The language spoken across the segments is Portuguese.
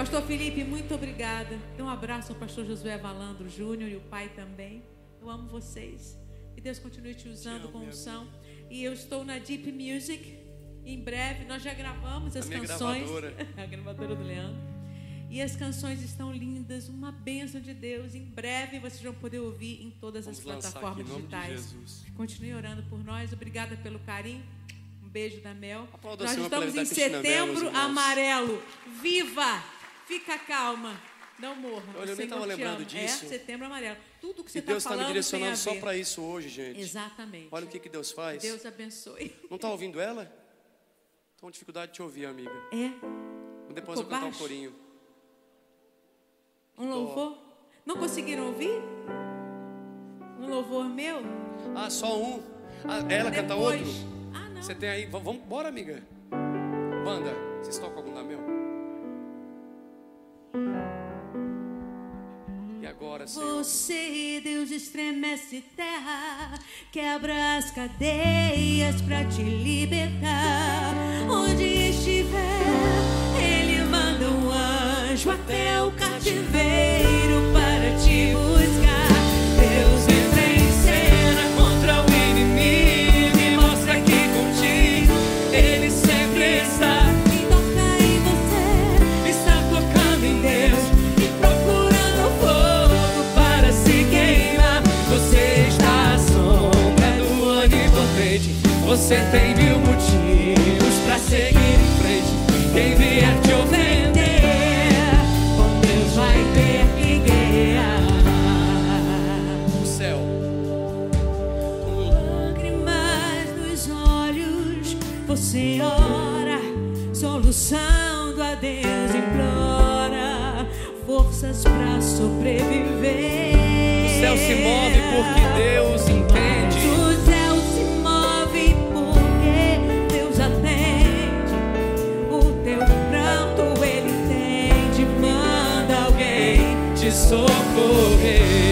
Pastor Felipe, muito obrigada. Dê um abraço ao pastor Josué Valandro Júnior e o pai também. Eu amo vocês. Que Deus continue te usando amo, com unção. E eu estou na Deep Music. Em breve nós já gravamos as canções. gravadora. a gravadora do Leandro. E as canções estão lindas, uma bênção de Deus. Em breve vocês vão poder ouvir em todas Vamos as aqui plataformas de digitais. Continue orando por nós. Obrigada pelo carinho. Um beijo da Mel. Aplauda Nós estamos em setembro irmãos. amarelo. Viva! Fica calma. Não morra. Olha, eu nem estava lembrando disso. É setembro amarelo. Tudo que você está Deus está falando me direcionando só para isso hoje, gente. Exatamente. Olha o que, que Deus faz. Deus abençoe. Não está ouvindo ela? Estou com dificuldade de te ouvir, amiga. É. Depois eu Ficou cantar um corinho. Um louvor. Não conseguiram ouvir? Um louvor meu? Ah, só um. Ah, ela canta Depois. outro. Ah, não. Você tem aí? Vamos, bora, amiga. Banda, vocês tocam algum agora, Senhor? Você, Deus, estremece terra, quebra as cadeias pra te libertar. Onde estiver, Ele manda um anjo até o cativeiro Você tem mil motivos para seguir em frente. Quem vier te ofender, com Deus vai ter que guerrear. O céu. Lágrimas nos olhos, você ora, solução a Deus implora, forças pra sobreviver. O céu se move porque Deus entende. Te socorrer.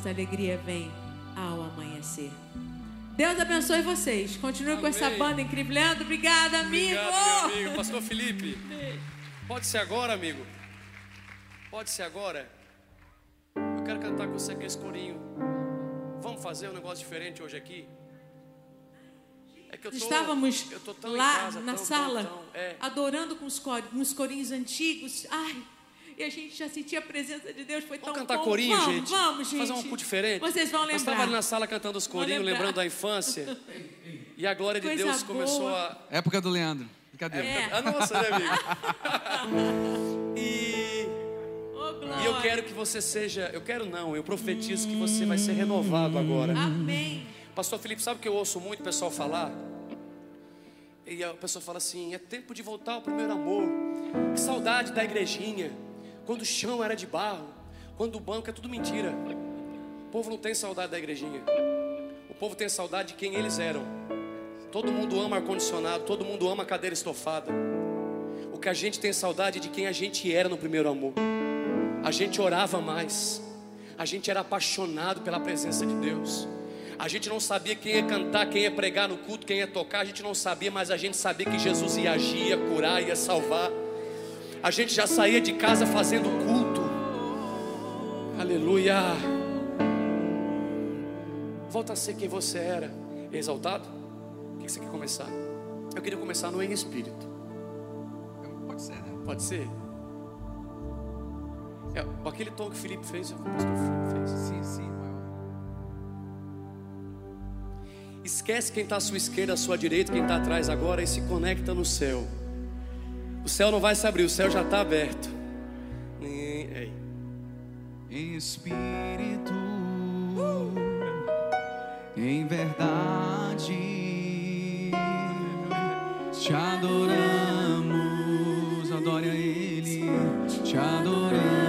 Mas a alegria vem ao amanhecer. Deus abençoe vocês. Continue com essa Amém. banda incrível. Leandro, obrigada, amigo. Obrigado, meu amigo. Pastor Felipe. Pode ser agora, amigo? Pode ser agora? Eu quero cantar com você aqui esse corinho. Vamos fazer um negócio diferente hoje aqui? É tô, Estávamos lá casa, na tão, sala, tão, tão, é. adorando com os, cor, com os corinhos antigos. Ai, e a gente já sentia a presença de Deus. Foi Vamos tão cantar bom. corinho, vamos, gente? Vamos, gente. Fazer um culto diferente? Vocês vão Nós lembrar. estávamos ali na sala cantando os corinhos, lembrando da infância. E a glória de Coisa Deus começou boa. a. Época do Leandro. Brincadeira. É. Ah, nossa, né, amigo? e, e eu quero que você seja. Eu quero não, eu profetizo que você vai ser renovado agora. Amém. Pastor Felipe, sabe o que eu ouço muito o pessoal falar? E a pessoa fala assim: é tempo de voltar ao primeiro amor. Que saudade da igrejinha. Quando o chão era de barro. Quando o banco é tudo mentira. O povo não tem saudade da igrejinha. O povo tem saudade de quem eles eram. Todo mundo ama ar-condicionado. Todo mundo ama cadeira estofada. O que a gente tem saudade é de quem a gente era no primeiro amor. A gente orava mais. A gente era apaixonado pela presença de Deus. A gente não sabia quem ia cantar, quem ia pregar no culto, quem ia tocar. A gente não sabia, mas a gente sabia que Jesus ia agir, ia curar, ia salvar a gente já saía de casa fazendo culto. Aleluia. Volta a ser quem você era. Exaltado? O que você quer começar? Eu queria começar no em espírito. Pode ser, né? Pode ser. É, aquele tom que o Felipe fez, é o pastor Felipe fez. Sim, sim. Esquece quem está à sua esquerda, à sua direita, quem está atrás agora e se conecta no céu céu não vai se abrir, o céu já está aberto. Ei. Espírito, em verdade, te adoramos, adore a Ele, te adoramos.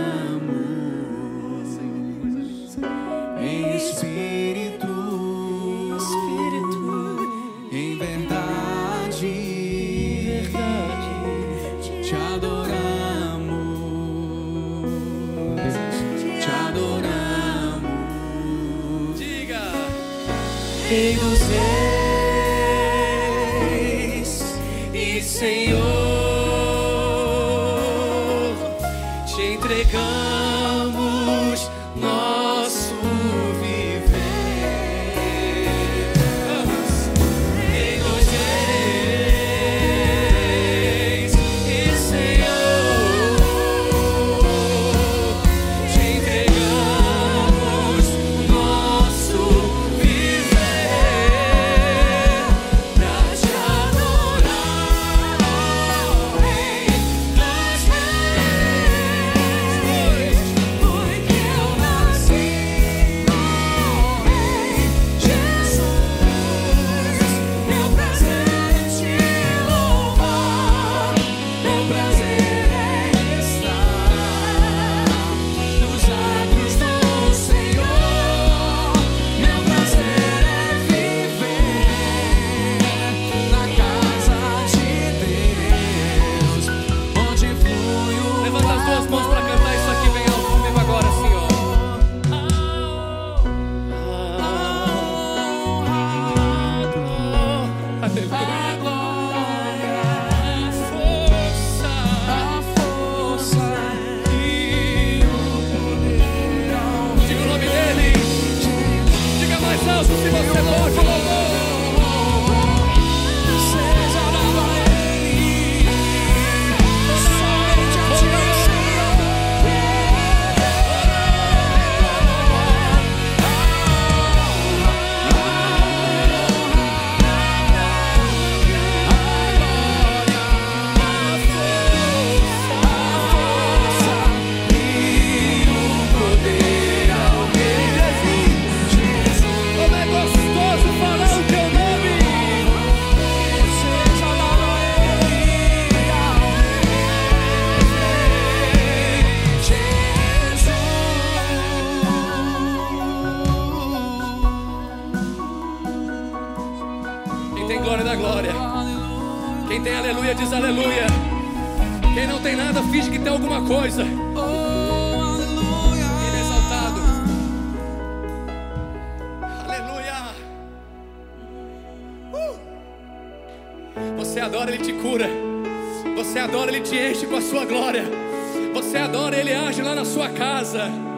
sua casa.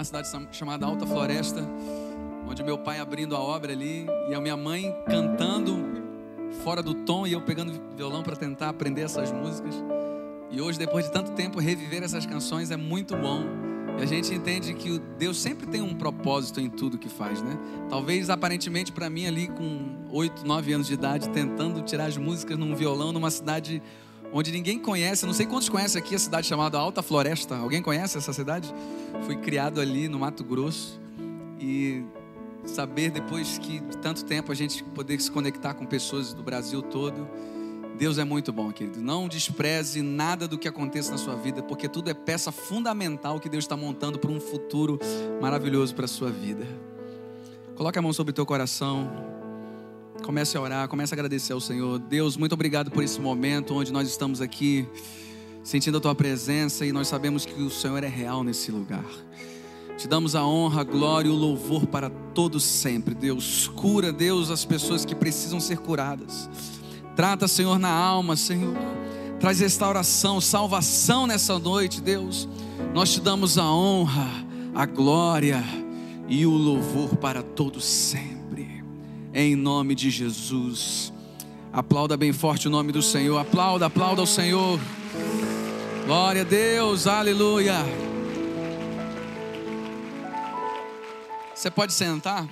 Numa cidade chamada Alta Floresta, onde meu pai abrindo a obra ali e a minha mãe cantando fora do tom e eu pegando violão para tentar aprender essas músicas. E hoje, depois de tanto tempo, reviver essas canções é muito bom. E a gente entende que Deus sempre tem um propósito em tudo que faz, né? Talvez aparentemente para mim ali com 8, 9 anos de idade, tentando tirar as músicas num violão numa cidade onde ninguém conhece, não sei quantos conhecem aqui a cidade chamada Alta Floresta. Alguém conhece essa cidade? Fui criado ali no Mato Grosso e saber depois que de tanto tempo a gente poder se conectar com pessoas do Brasil todo. Deus é muito bom, querido. Não despreze nada do que aconteça na sua vida, porque tudo é peça fundamental que Deus está montando para um futuro maravilhoso para a sua vida. Coloque a mão sobre o teu coração. Comece a orar, comece a agradecer ao Senhor. Deus, muito obrigado por esse momento onde nós estamos aqui sentindo a tua presença e nós sabemos que o Senhor é real nesse lugar. Te damos a honra, a glória e o louvor para todos sempre. Deus, cura, Deus, as pessoas que precisam ser curadas. Trata, Senhor, na alma, Senhor. Traz restauração, salvação nessa noite, Deus. Nós te damos a honra, a glória e o louvor para todos sempre. Em nome de Jesus. Aplauda bem forte o nome do Senhor. Aplauda, aplauda ao Senhor. Glória a Deus, aleluia. Você pode sentar?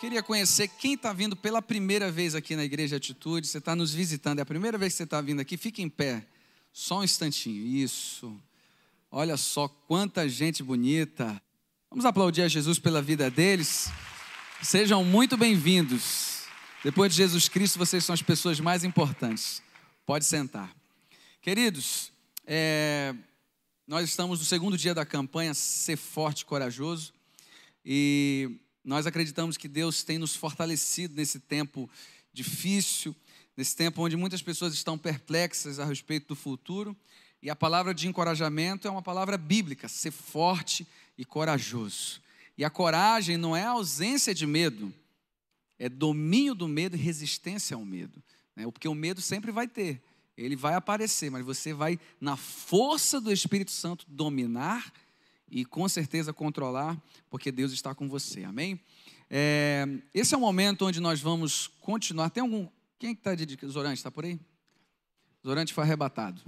Queria conhecer quem está vindo pela primeira vez aqui na Igreja Atitude. Você está nos visitando, é a primeira vez que você está vindo aqui. Fique em pé, só um instantinho. Isso. Olha só quanta gente bonita. Vamos aplaudir a Jesus pela vida deles. Sejam muito bem-vindos. Depois de Jesus Cristo, vocês são as pessoas mais importantes. Pode sentar. Queridos, é, nós estamos no segundo dia da campanha Ser Forte e Corajoso. E nós acreditamos que Deus tem nos fortalecido nesse tempo difícil, nesse tempo onde muitas pessoas estão perplexas a respeito do futuro. E a palavra de encorajamento é uma palavra bíblica, ser forte e corajoso. E a coragem não é a ausência de medo, é domínio do medo e resistência ao medo. Né? Porque o medo sempre vai ter, ele vai aparecer, mas você vai, na força do Espírito Santo, dominar e com certeza controlar, porque Deus está com você, amém? É, esse é o momento onde nós vamos continuar. Tem algum. Quem está de Zorante? Está por aí? Zorante foi arrebatado.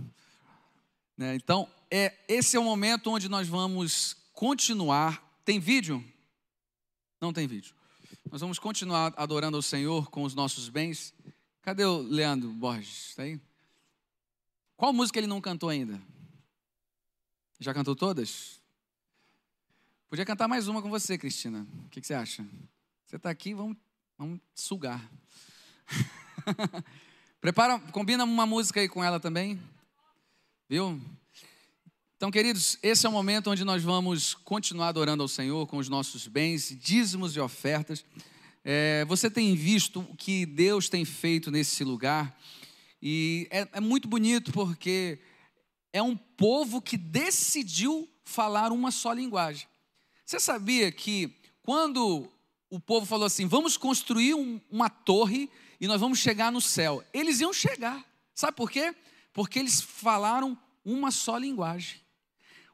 Né? Então, é, esse é o momento onde nós vamos continuar. Tem vídeo? Não tem vídeo. Nós vamos continuar adorando ao Senhor com os nossos bens. Cadê o Leandro Borges? Está aí? Qual música ele não cantou ainda? Já cantou todas? Podia cantar mais uma com você, Cristina. O que, que você acha? Você está aqui, vamos, vamos sugar. Prepara, combina uma música aí com ela também. Viu? Então, queridos, esse é o momento onde nós vamos continuar adorando ao Senhor com os nossos bens, dízimos e ofertas. É, você tem visto o que Deus tem feito nesse lugar, e é, é muito bonito porque é um povo que decidiu falar uma só linguagem. Você sabia que quando o povo falou assim: vamos construir um, uma torre e nós vamos chegar no céu, eles iam chegar. Sabe por quê? Porque eles falaram uma só linguagem.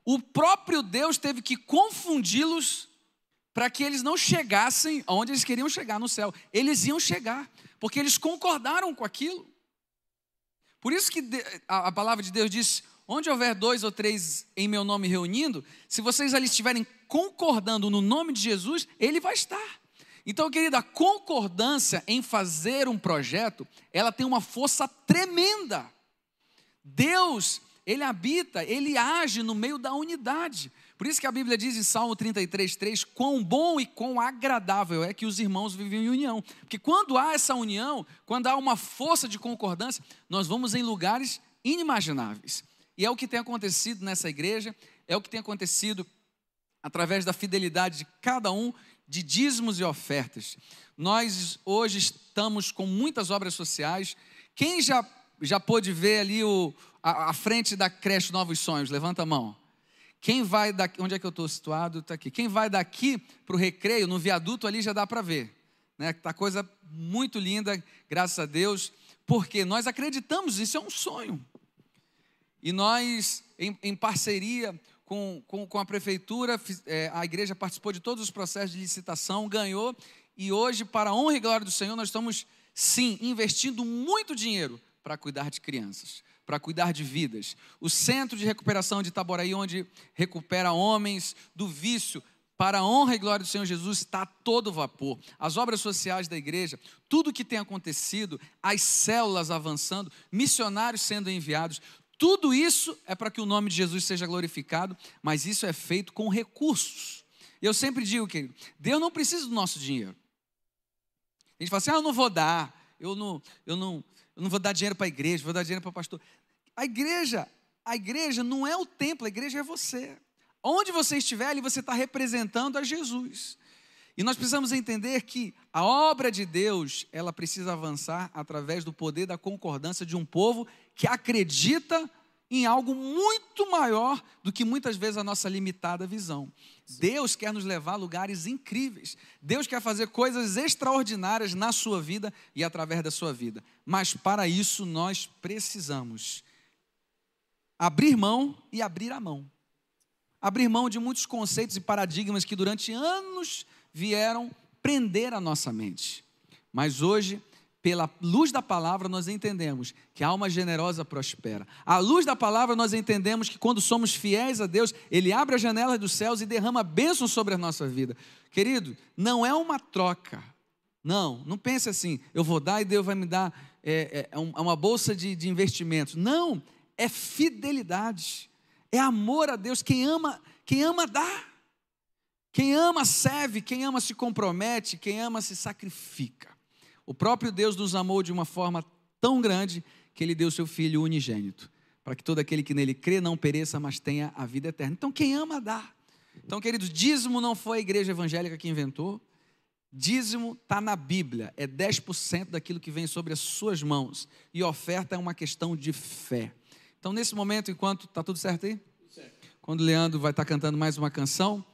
O próprio Deus teve que confundi-los para que eles não chegassem aonde eles queriam chegar no céu. Eles iam chegar, porque eles concordaram com aquilo. Por isso que a palavra de Deus diz: onde houver dois ou três em meu nome reunindo, se vocês ali estiverem concordando no nome de Jesus, ele vai estar. Então, querida, a concordância em fazer um projeto, ela tem uma força tremenda. Deus, ele habita, ele age no meio da unidade. Por isso que a Bíblia diz em Salmo 33, 3: quão bom e quão agradável é que os irmãos vivem em união. Porque quando há essa união, quando há uma força de concordância, nós vamos em lugares inimagináveis. E é o que tem acontecido nessa igreja, é o que tem acontecido através da fidelidade de cada um, de dízimos e ofertas. Nós hoje estamos com muitas obras sociais. Quem já, já pôde ver ali o, a frente da creche Novos Sonhos? Levanta a mão. Quem vai daqui, onde é que eu estou situado? Está aqui. Quem vai daqui para o recreio, no viaduto ali já dá para ver. Né? Tá coisa muito linda, graças a Deus, porque nós acreditamos, isso é um sonho. E nós, em, em parceria com, com, com a prefeitura, é, a igreja participou de todos os processos de licitação, ganhou, e hoje, para a honra e glória do Senhor, nós estamos, sim, investindo muito dinheiro para cuidar de crianças, para cuidar de vidas. O centro de recuperação de Itaboraí, onde recupera homens do vício, para a honra e glória do Senhor Jesus, está a todo vapor. As obras sociais da igreja, tudo o que tem acontecido, as células avançando, missionários sendo enviados, tudo isso é para que o nome de Jesus seja glorificado, mas isso é feito com recursos. Eu sempre digo, que Deus não precisa do nosso dinheiro. A gente fala assim: ah, eu não vou dar, eu não, eu não, eu não vou dar dinheiro para a igreja, vou dar dinheiro para o pastor. A igreja, a igreja não é o templo, a igreja é você. Onde você estiver ali, você está representando a Jesus. E nós precisamos entender que a obra de Deus, ela precisa avançar através do poder da concordância de um povo que acredita em algo muito maior do que muitas vezes a nossa limitada visão. Deus quer nos levar a lugares incríveis. Deus quer fazer coisas extraordinárias na sua vida e através da sua vida. Mas para isso nós precisamos abrir mão e abrir a mão. Abrir mão de muitos conceitos e paradigmas que durante anos vieram prender a nossa mente. Mas hoje pela luz da palavra, nós entendemos que a alma generosa prospera. À luz da palavra, nós entendemos que quando somos fiéis a Deus, Ele abre as janelas dos céus e derrama bênçãos sobre a nossa vida. Querido, não é uma troca. Não, não pense assim, eu vou dar e Deus vai me dar é, é, é, é uma bolsa de, de investimentos. Não, é fidelidade, é amor a Deus. Quem ama, quem ama dá. Quem ama serve, quem ama se compromete, quem ama se sacrifica. O próprio Deus nos amou de uma forma tão grande que ele deu seu filho unigênito, para que todo aquele que nele crê não pereça, mas tenha a vida eterna. Então, quem ama, dá. Então, queridos, dízimo não foi a igreja evangélica que inventou. Dízimo está na Bíblia, é 10% daquilo que vem sobre as suas mãos. E oferta é uma questão de fé. Então, nesse momento, enquanto. Está tudo certo aí? Certo. Quando o Leandro vai estar tá cantando mais uma canção,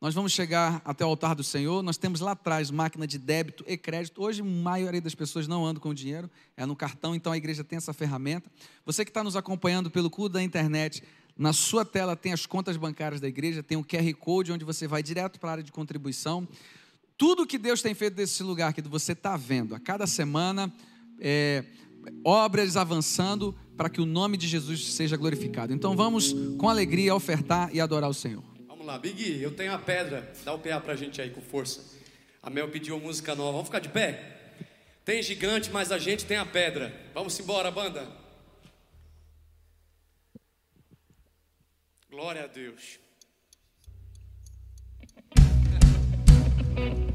nós vamos chegar até o altar do Senhor. Nós temos lá atrás máquina de débito e crédito. Hoje, a maioria das pessoas não anda com dinheiro, é no cartão, então a igreja tem essa ferramenta. Você que está nos acompanhando pelo culto da internet, na sua tela tem as contas bancárias da igreja, tem o QR Code, onde você vai direto para a área de contribuição. Tudo que Deus tem feito desse lugar que você está vendo, a cada semana, é, obras avançando para que o nome de Jesus seja glorificado. Então vamos com alegria ofertar e adorar o Senhor lá. Big, eu tenho a pedra. Dá o PA pra gente aí com força. A Mel pediu música nova. Vamos ficar de pé? Tem gigante, mas a gente tem a pedra. Vamos embora, banda. Glória a Deus.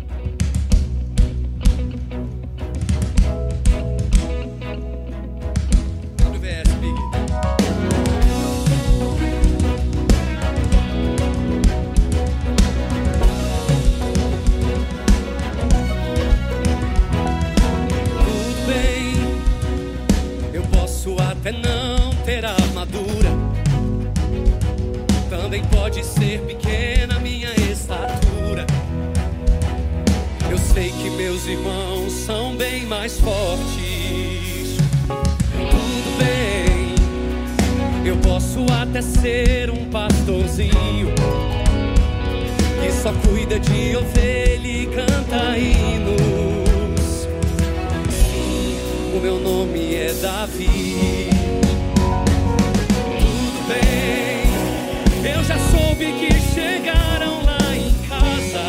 até não ter armadura. Também pode ser pequena minha estatura. Eu sei que meus irmãos são bem mais fortes. Tudo bem, eu posso até ser um pastorzinho que só cuida de ovelha e canta hinos. O meu nome é Davi. Já soube que chegaram lá em casa.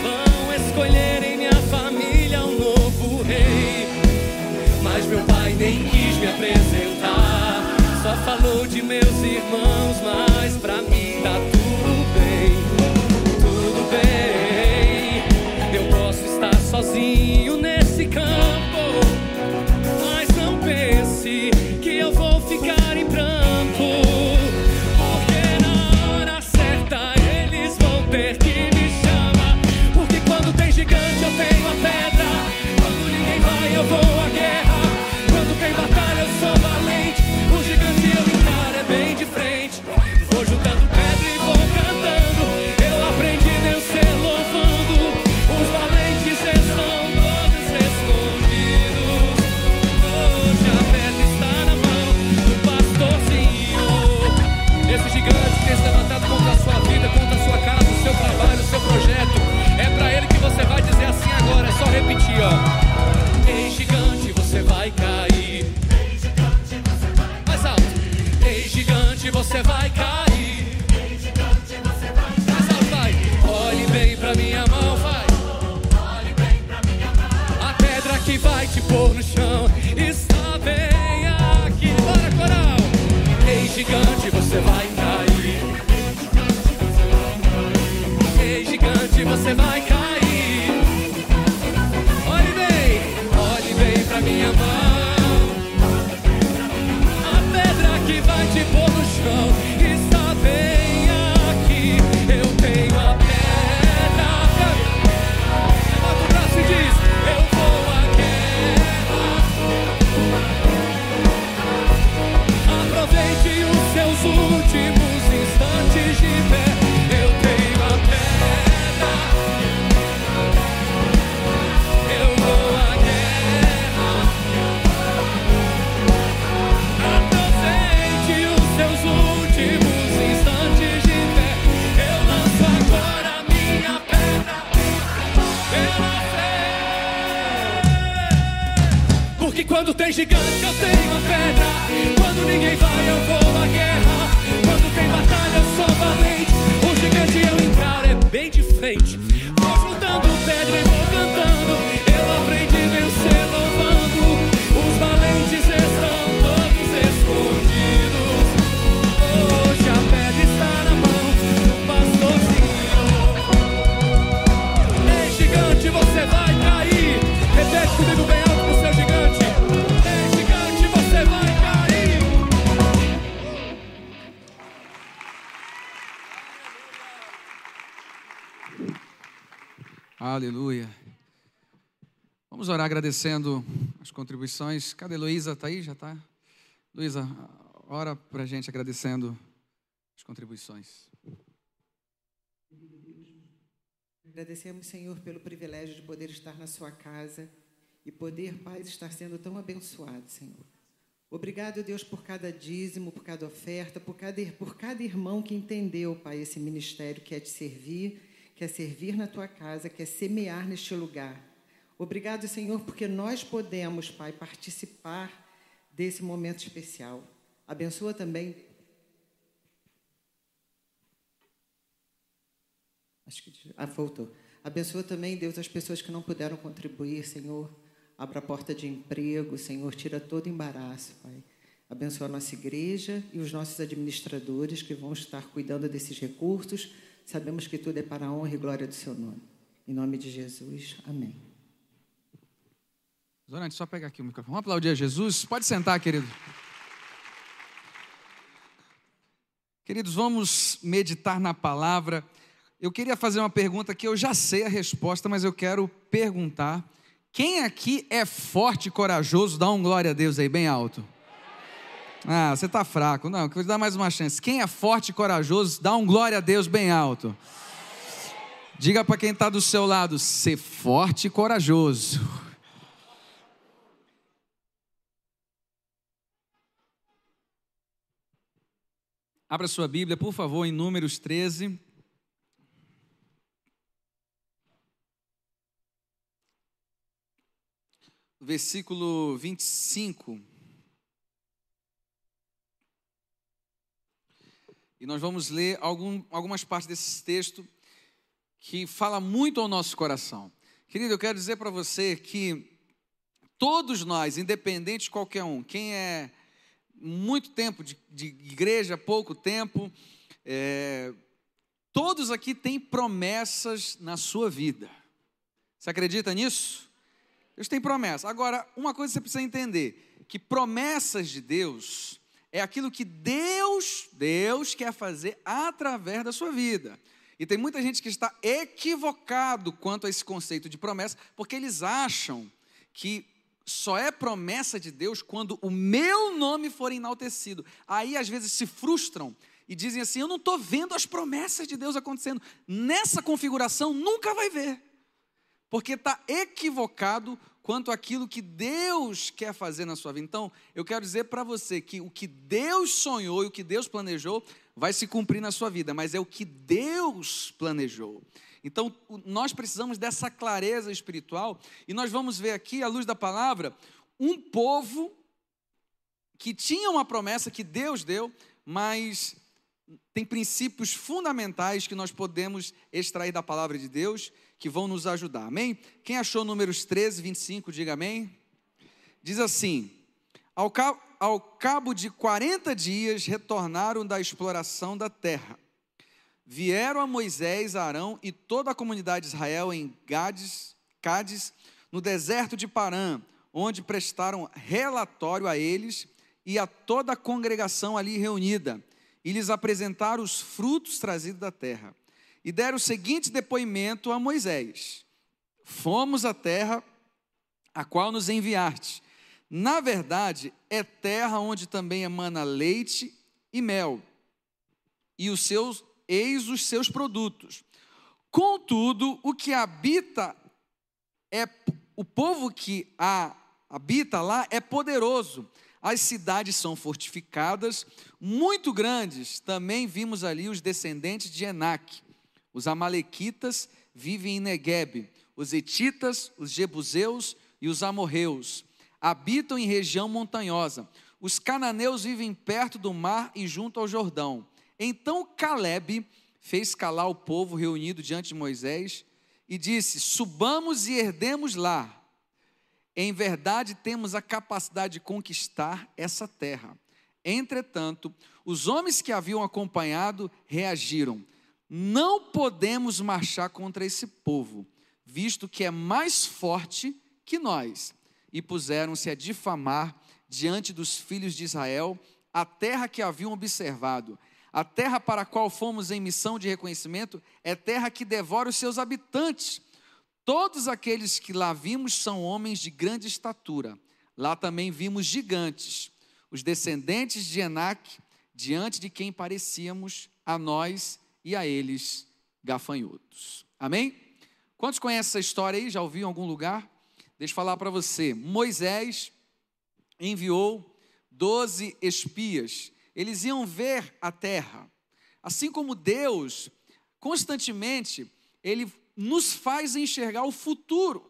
Vão escolher em minha família um novo rei. Mas meu pai nem quis me apresentar. Só falou de meus irmãos, mas pra mim tá tudo bem. Tudo bem. Eu posso estar sozinho nesse campo. Mas não pense gigante eu tenho a pedra. Quando ninguém vai, agradecendo as contribuições. Cadê a Heloísa? Está aí? Já está? Luísa, ora para a gente agradecendo as contribuições. Agradecemos, Senhor, pelo privilégio de poder estar na Sua casa e poder, Pai, estar sendo tão abençoado, Senhor. Obrigado, Deus, por cada dízimo, por cada oferta, por cada, por cada irmão que entendeu, Pai, esse ministério que é te servir, que é servir na Tua casa, que é semear neste lugar. Obrigado, Senhor, porque nós podemos, Pai, participar desse momento especial. Abençoa também Acho que. Ah, voltou. Abençoa também, Deus, as pessoas que não puderam contribuir, Senhor. Abra a porta de emprego, Senhor. Tira todo embaraço, Pai. Abençoa a nossa igreja e os nossos administradores que vão estar cuidando desses recursos. Sabemos que tudo é para a honra e glória do Seu nome. Em nome de Jesus. Amém. Zorante, só pegar aqui o microfone. Vamos aplaudir a Jesus. Pode sentar, querido. Queridos, vamos meditar na palavra. Eu queria fazer uma pergunta que eu já sei a resposta, mas eu quero perguntar. Quem aqui é forte e corajoso? Dá um glória a Deus aí, bem alto. Ah, você está fraco. Não, vou dar mais uma chance. Quem é forte e corajoso? Dá um glória a Deus bem alto. Diga para quem está do seu lado: ser forte e corajoso. Abra sua Bíblia, por favor, em Números 13. Versículo 25. E nós vamos ler algum, algumas partes desse texto que fala muito ao nosso coração. Querido, eu quero dizer para você que todos nós, independente de qualquer um, quem é muito tempo de, de igreja, pouco tempo, é, todos aqui têm promessas na sua vida. Você acredita nisso? Deus tem promessa. Agora, uma coisa você precisa entender: que promessas de Deus é aquilo que Deus, Deus quer fazer através da sua vida. E tem muita gente que está equivocado quanto a esse conceito de promessa, porque eles acham que só é promessa de Deus quando o meu nome for enaltecido. Aí às vezes se frustram e dizem assim: Eu não estou vendo as promessas de Deus acontecendo. Nessa configuração nunca vai ver, porque está equivocado quanto àquilo que Deus quer fazer na sua vida. Então, eu quero dizer para você que o que Deus sonhou e o que Deus planejou vai se cumprir na sua vida, mas é o que Deus planejou. Então, nós precisamos dessa clareza espiritual, e nós vamos ver aqui, à luz da palavra, um povo que tinha uma promessa que Deus deu, mas tem princípios fundamentais que nós podemos extrair da palavra de Deus que vão nos ajudar. Amém? Quem achou números 13, 25, diga amém. Diz assim: ao cabo, de 40 dias retornaram da exploração da terra. Vieram a Moisés, Arão e toda a comunidade de Israel em Gades, Cádiz, no deserto de Parã, onde prestaram relatório a eles e a toda a congregação ali reunida, e lhes apresentaram os frutos trazidos da terra. E deram o seguinte depoimento a Moisés: Fomos à terra a qual nos enviaste. Na verdade, é terra onde também emana leite e mel, e os seus eis os seus produtos. Contudo, o que habita é o povo que a habita lá é poderoso. As cidades são fortificadas, muito grandes. Também vimos ali os descendentes de Enac. Os amalequitas vivem em Negueb, os etitas, os jebuseus e os amorreus. habitam em região montanhosa. Os cananeus vivem perto do mar e junto ao Jordão. Então Caleb fez calar o povo reunido diante de Moisés e disse: Subamos e herdemos lá. Em verdade, temos a capacidade de conquistar essa terra. Entretanto, os homens que haviam acompanhado reagiram: Não podemos marchar contra esse povo, visto que é mais forte que nós. E puseram-se a difamar diante dos filhos de Israel a terra que haviam observado. A terra para a qual fomos em missão de reconhecimento é terra que devora os seus habitantes. Todos aqueles que lá vimos são homens de grande estatura. Lá também vimos gigantes, os descendentes de Enac, diante de quem parecíamos a nós e a eles gafanhotos. Amém? Quantos conhecem essa história aí? Já ouviu em algum lugar? Deixa eu falar para você. Moisés enviou doze espias eles iam ver a terra. Assim como Deus, constantemente, Ele nos faz enxergar o futuro.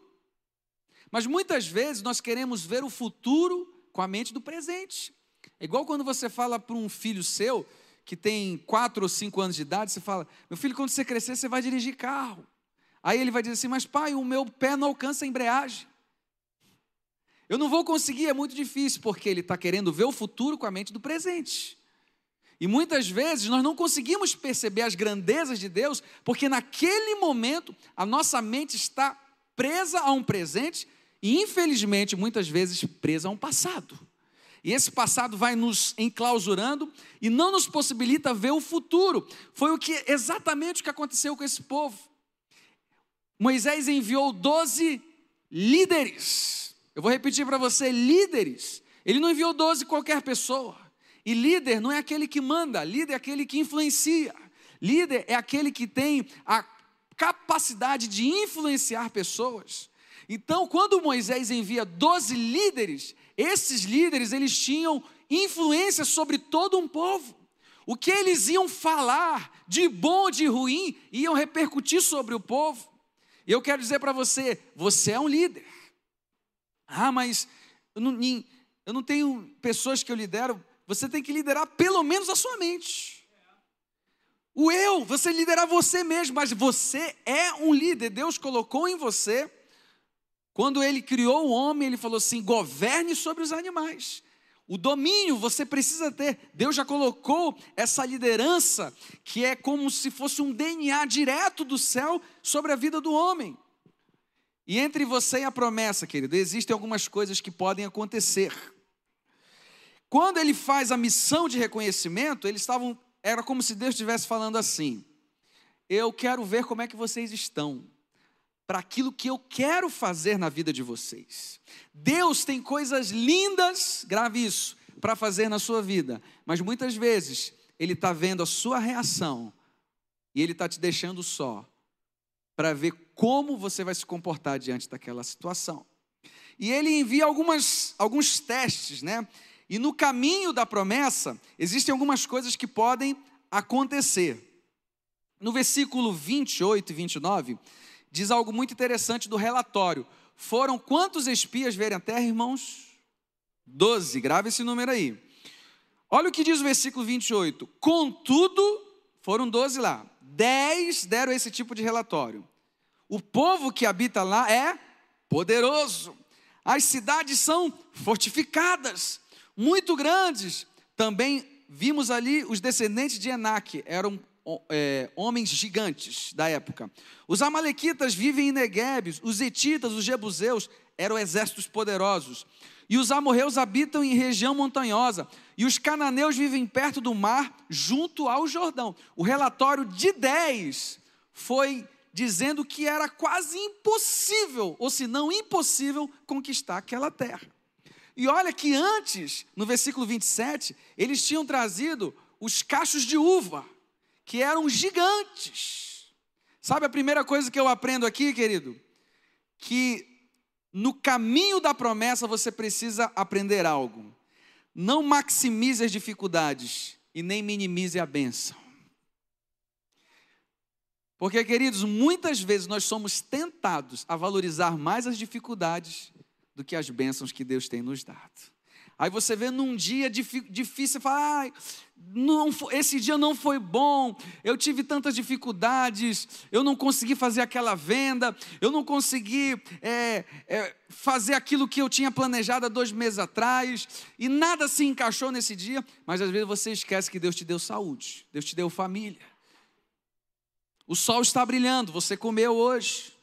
Mas muitas vezes nós queremos ver o futuro com a mente do presente. É igual quando você fala para um filho seu, que tem quatro ou cinco anos de idade, você fala: Meu filho, quando você crescer, você vai dirigir carro. Aí ele vai dizer assim: Mas pai, o meu pé não alcança a embreagem. Eu não vou conseguir, é muito difícil, porque ele está querendo ver o futuro com a mente do presente. E muitas vezes nós não conseguimos perceber as grandezas de Deus, porque naquele momento a nossa mente está presa a um presente e, infelizmente, muitas vezes presa a um passado. E esse passado vai nos enclausurando e não nos possibilita ver o futuro. Foi o que exatamente o que aconteceu com esse povo. Moisés enviou 12 líderes. Eu vou repetir para você, líderes. Ele não enviou 12 qualquer pessoa. E líder não é aquele que manda, líder é aquele que influencia. Líder é aquele que tem a capacidade de influenciar pessoas. Então, quando Moisés envia 12 líderes, esses líderes eles tinham influência sobre todo um povo. O que eles iam falar, de bom ou de ruim, iam repercutir sobre o povo. E eu quero dizer para você: você é um líder. Ah, mas eu não, eu não tenho pessoas que eu lidero você tem que liderar pelo menos a sua mente. O eu, você liderar você mesmo, mas você é um líder. Deus colocou em você. Quando ele criou o homem, ele falou assim: governe sobre os animais. O domínio você precisa ter. Deus já colocou essa liderança, que é como se fosse um DNA direto do céu sobre a vida do homem. E entre você e a promessa, querido, existem algumas coisas que podem acontecer. Quando ele faz a missão de reconhecimento, eles estavam, era como se Deus estivesse falando assim: Eu quero ver como é que vocês estão para aquilo que eu quero fazer na vida de vocês. Deus tem coisas lindas, grave isso, para fazer na sua vida, mas muitas vezes Ele está vendo a sua reação e Ele está te deixando só para ver como você vai se comportar diante daquela situação. E Ele envia algumas, alguns testes, né? E no caminho da promessa, existem algumas coisas que podem acontecer. No versículo 28 e 29, diz algo muito interessante do relatório. Foram quantos espias verem a terra, irmãos? Doze, grave esse número aí. Olha o que diz o versículo 28. Contudo, foram doze lá. Dez deram esse tipo de relatório. O povo que habita lá é poderoso. As cidades são fortificadas muito grandes. Também vimos ali os descendentes de Enac, eram é, homens gigantes da época. Os amalequitas vivem em Negueb, os etitas, os jebuseus eram exércitos poderosos. E os amorreus habitam em região montanhosa. E os cananeus vivem perto do mar, junto ao Jordão. O relatório de 10 foi dizendo que era quase impossível, ou se não impossível, conquistar aquela terra. E olha que antes, no versículo 27, eles tinham trazido os cachos de uva, que eram gigantes. Sabe a primeira coisa que eu aprendo aqui, querido? Que no caminho da promessa você precisa aprender algo. Não maximize as dificuldades e nem minimize a bênção. Porque, queridos, muitas vezes nós somos tentados a valorizar mais as dificuldades do que as bênçãos que Deus tem nos dado. Aí você vê num dia difícil, fala, ah, não, esse dia não foi bom, eu tive tantas dificuldades, eu não consegui fazer aquela venda, eu não consegui é, é, fazer aquilo que eu tinha planejado há dois meses atrás, e nada se encaixou nesse dia, mas às vezes você esquece que Deus te deu saúde, Deus te deu família. O sol está brilhando, você comeu hoje.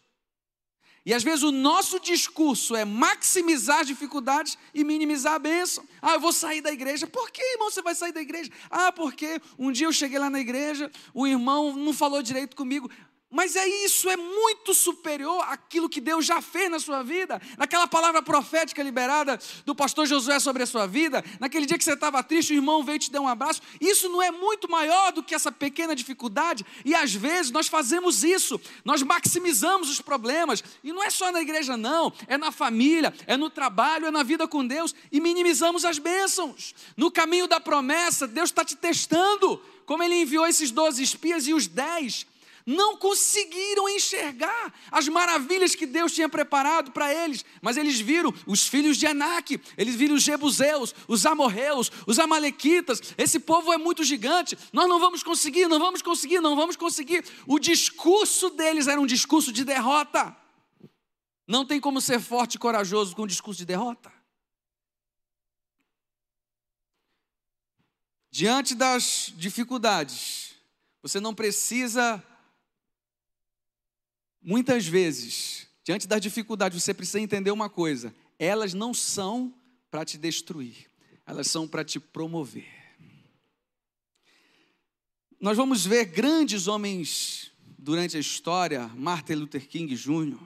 E às vezes o nosso discurso é maximizar as dificuldades e minimizar a bênção. Ah, eu vou sair da igreja. Por que, irmão, você vai sair da igreja? Ah, porque um dia eu cheguei lá na igreja, o irmão não falou direito comigo. Mas é isso, é muito superior àquilo que Deus já fez na sua vida, naquela palavra profética liberada do pastor Josué sobre a sua vida, naquele dia que você estava triste, o irmão veio te dar um abraço. Isso não é muito maior do que essa pequena dificuldade, e às vezes nós fazemos isso, nós maximizamos os problemas, e não é só na igreja, não, é na família, é no trabalho, é na vida com Deus, e minimizamos as bênçãos. No caminho da promessa, Deus está te testando, como Ele enviou esses doze espias e os dez não conseguiram enxergar as maravilhas que Deus tinha preparado para eles, mas eles viram os filhos de Enaque, eles viram os Jebuseus, os Amorreus, os Amalequitas. Esse povo é muito gigante, nós não vamos conseguir, não vamos conseguir, não vamos conseguir. O discurso deles era um discurso de derrota. Não tem como ser forte e corajoso com um discurso de derrota. Diante das dificuldades, você não precisa Muitas vezes, diante das dificuldades, você precisa entender uma coisa: elas não são para te destruir, elas são para te promover. Nós vamos ver grandes homens durante a história, Martin Luther King Jr.,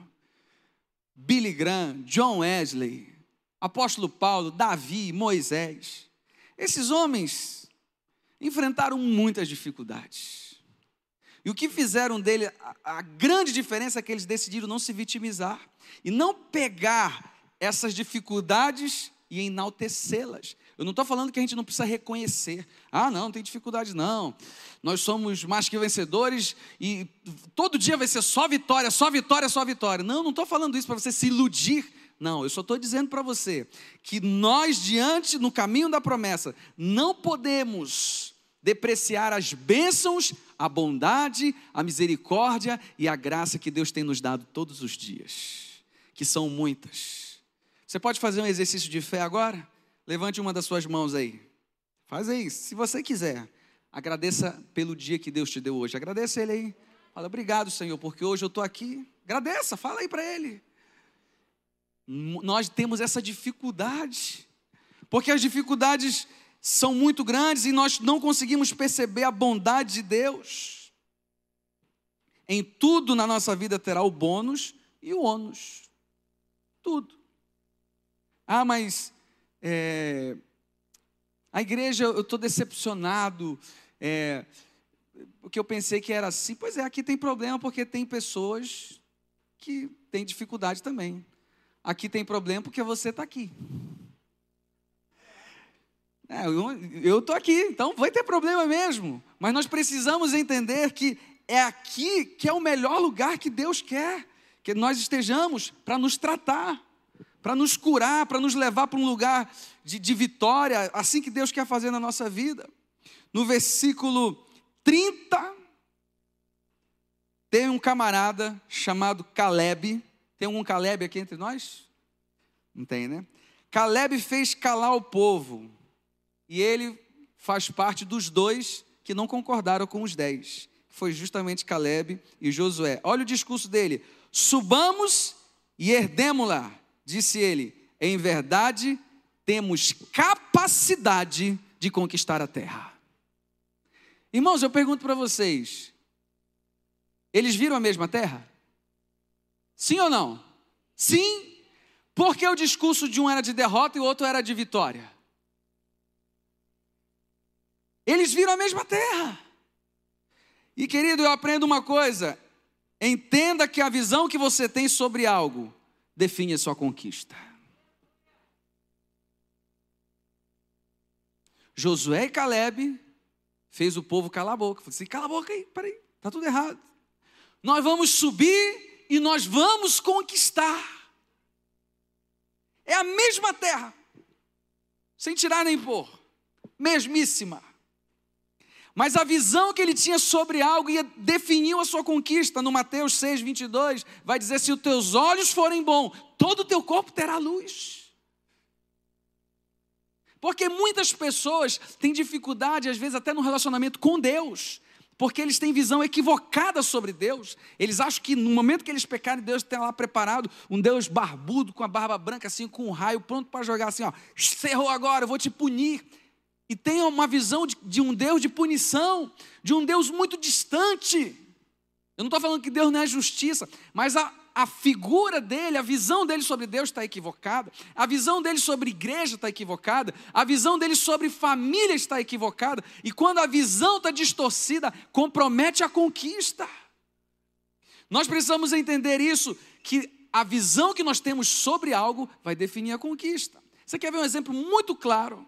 Billy Graham, John Wesley, apóstolo Paulo, Davi, Moisés. Esses homens enfrentaram muitas dificuldades. E o que fizeram dele, a, a grande diferença é que eles decidiram não se vitimizar e não pegar essas dificuldades e enaltecê-las. Eu não estou falando que a gente não precisa reconhecer. Ah, não, não tem dificuldade, não. Nós somos mais que vencedores e todo dia vai ser só vitória, só vitória, só vitória. Não, não estou falando isso para você se iludir. Não, eu só estou dizendo para você que nós, diante, no caminho da promessa, não podemos depreciar as bênçãos, a bondade, a misericórdia e a graça que Deus tem nos dado todos os dias, que são muitas. Você pode fazer um exercício de fé agora? Levante uma das suas mãos aí. Faz aí, se você quiser. Agradeça pelo dia que Deus te deu hoje. Agradeça Ele aí. Fala, obrigado, Senhor, porque hoje eu estou aqui. Agradeça, fala aí para Ele. Nós temos essa dificuldade, porque as dificuldades são muito grandes e nós não conseguimos perceber a bondade de Deus. Em tudo na nossa vida terá o bônus e o ônus. Tudo. Ah, mas é, a igreja, eu estou decepcionado. É, porque eu pensei que era assim. Pois é, aqui tem problema porque tem pessoas que têm dificuldade também. Aqui tem problema porque você está aqui. É, eu estou aqui, então vai ter problema mesmo. Mas nós precisamos entender que é aqui que é o melhor lugar que Deus quer que nós estejamos para nos tratar, para nos curar, para nos levar para um lugar de, de vitória, assim que Deus quer fazer na nossa vida. No versículo 30, tem um camarada chamado Caleb. Tem algum Caleb aqui entre nós? Não tem, né? Caleb fez calar o povo e ele faz parte dos dois que não concordaram com os dez. Foi justamente Caleb e Josué. Olha o discurso dele: subamos e herdemos-la, disse ele. Em verdade, temos capacidade de conquistar a terra. Irmãos, eu pergunto para vocês: eles viram a mesma terra? Sim ou não? Sim, porque o discurso de um era de derrota e o outro era de vitória. Eles viram a mesma terra. E querido, eu aprendo uma coisa: entenda que a visão que você tem sobre algo define a sua conquista. Josué e Caleb fez o povo calar a boca. Falei assim: cala a boca aí, peraí, está tudo errado. Nós vamos subir e nós vamos conquistar. É a mesma terra, sem tirar nem pôr, mesmíssima. Mas a visão que ele tinha sobre algo ia definiu a sua conquista. No Mateus 6, 22, vai dizer: Se os teus olhos forem bons, todo o teu corpo terá luz. Porque muitas pessoas têm dificuldade, às vezes, até no relacionamento com Deus, porque eles têm visão equivocada sobre Deus. Eles acham que no momento que eles pecarem, Deus tem lá preparado um Deus barbudo, com a barba branca, assim, com um raio, pronto para jogar assim, ó, cerrou agora, eu vou te punir. E tem uma visão de, de um Deus de punição, de um Deus muito distante. Eu não estou falando que Deus não é justiça, mas a, a figura dele, a visão dele sobre Deus está equivocada, a visão dele sobre igreja está equivocada, a visão dele sobre família está equivocada, e quando a visão está distorcida, compromete a conquista. Nós precisamos entender isso, que a visão que nós temos sobre algo vai definir a conquista. Você quer ver um exemplo muito claro?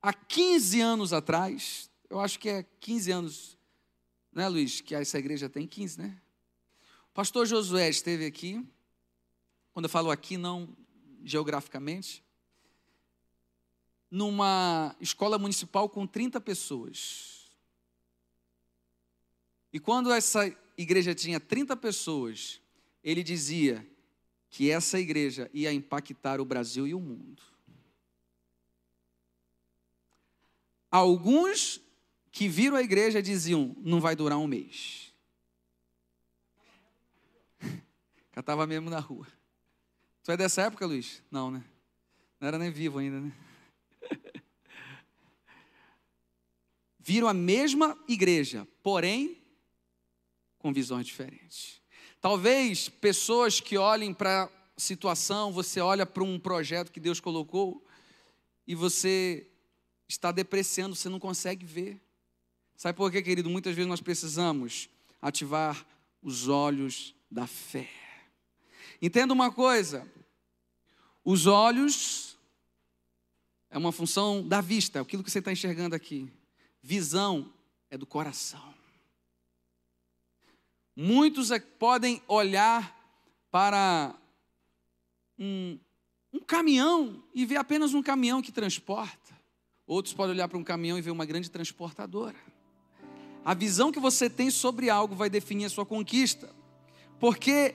Há 15 anos atrás, eu acho que é 15 anos, né, Luiz? Que essa igreja tem 15, né? pastor Josué esteve aqui, quando eu falo aqui, não geograficamente, numa escola municipal com 30 pessoas. E quando essa igreja tinha 30 pessoas, ele dizia que essa igreja ia impactar o Brasil e o mundo. Alguns que viram a igreja diziam: não vai durar um mês. Já estava mesmo na rua. Tu é dessa época, Luiz? Não, né? Não era nem vivo ainda, né? Viram a mesma igreja, porém com visões diferentes. Talvez pessoas que olhem para a situação, você olha para um projeto que Deus colocou e você está depreciando, você não consegue ver. Sabe por quê, querido? Muitas vezes nós precisamos ativar os olhos da fé. Entenda uma coisa: os olhos é uma função da vista, aquilo que você está enxergando aqui. Visão é do coração. Muitos é podem olhar para um, um caminhão e ver apenas um caminhão que transporta. Outros podem olhar para um caminhão e ver uma grande transportadora. A visão que você tem sobre algo vai definir a sua conquista. Porque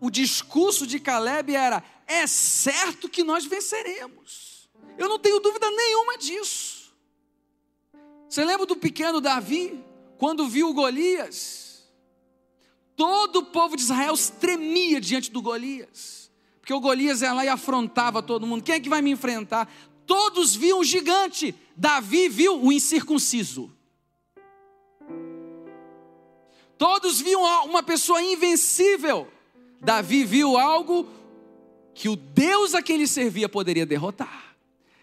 o discurso de Caleb era: é certo que nós venceremos. Eu não tenho dúvida nenhuma disso. Você lembra do pequeno Davi, quando viu Golias? Todo o povo de Israel tremia diante do Golias, porque o Golias ia lá e afrontava todo mundo. Quem é que vai me enfrentar? Todos viam o gigante, Davi viu o incircunciso. Todos viam uma pessoa invencível. Davi viu algo que o Deus a quem ele servia poderia derrotar.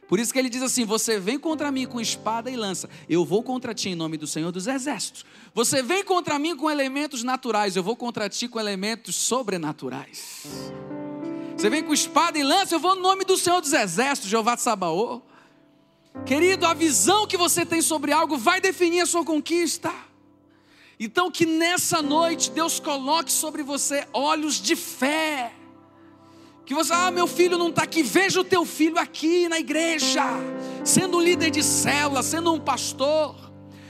Por isso que ele diz assim: Você vem contra mim com espada e lança, eu vou contra ti em nome do Senhor dos Exércitos. Você vem contra mim com elementos naturais, eu vou contra ti com elementos sobrenaturais. Você vem com espada e lança, eu vou no nome do Senhor dos Exércitos, Jeová de Sabaô. Querido, a visão que você tem sobre algo vai definir a sua conquista. Então, que nessa noite Deus coloque sobre você olhos de fé. Que você, ah, meu filho não está aqui, veja o teu filho aqui na igreja, sendo um líder de célula, sendo um pastor.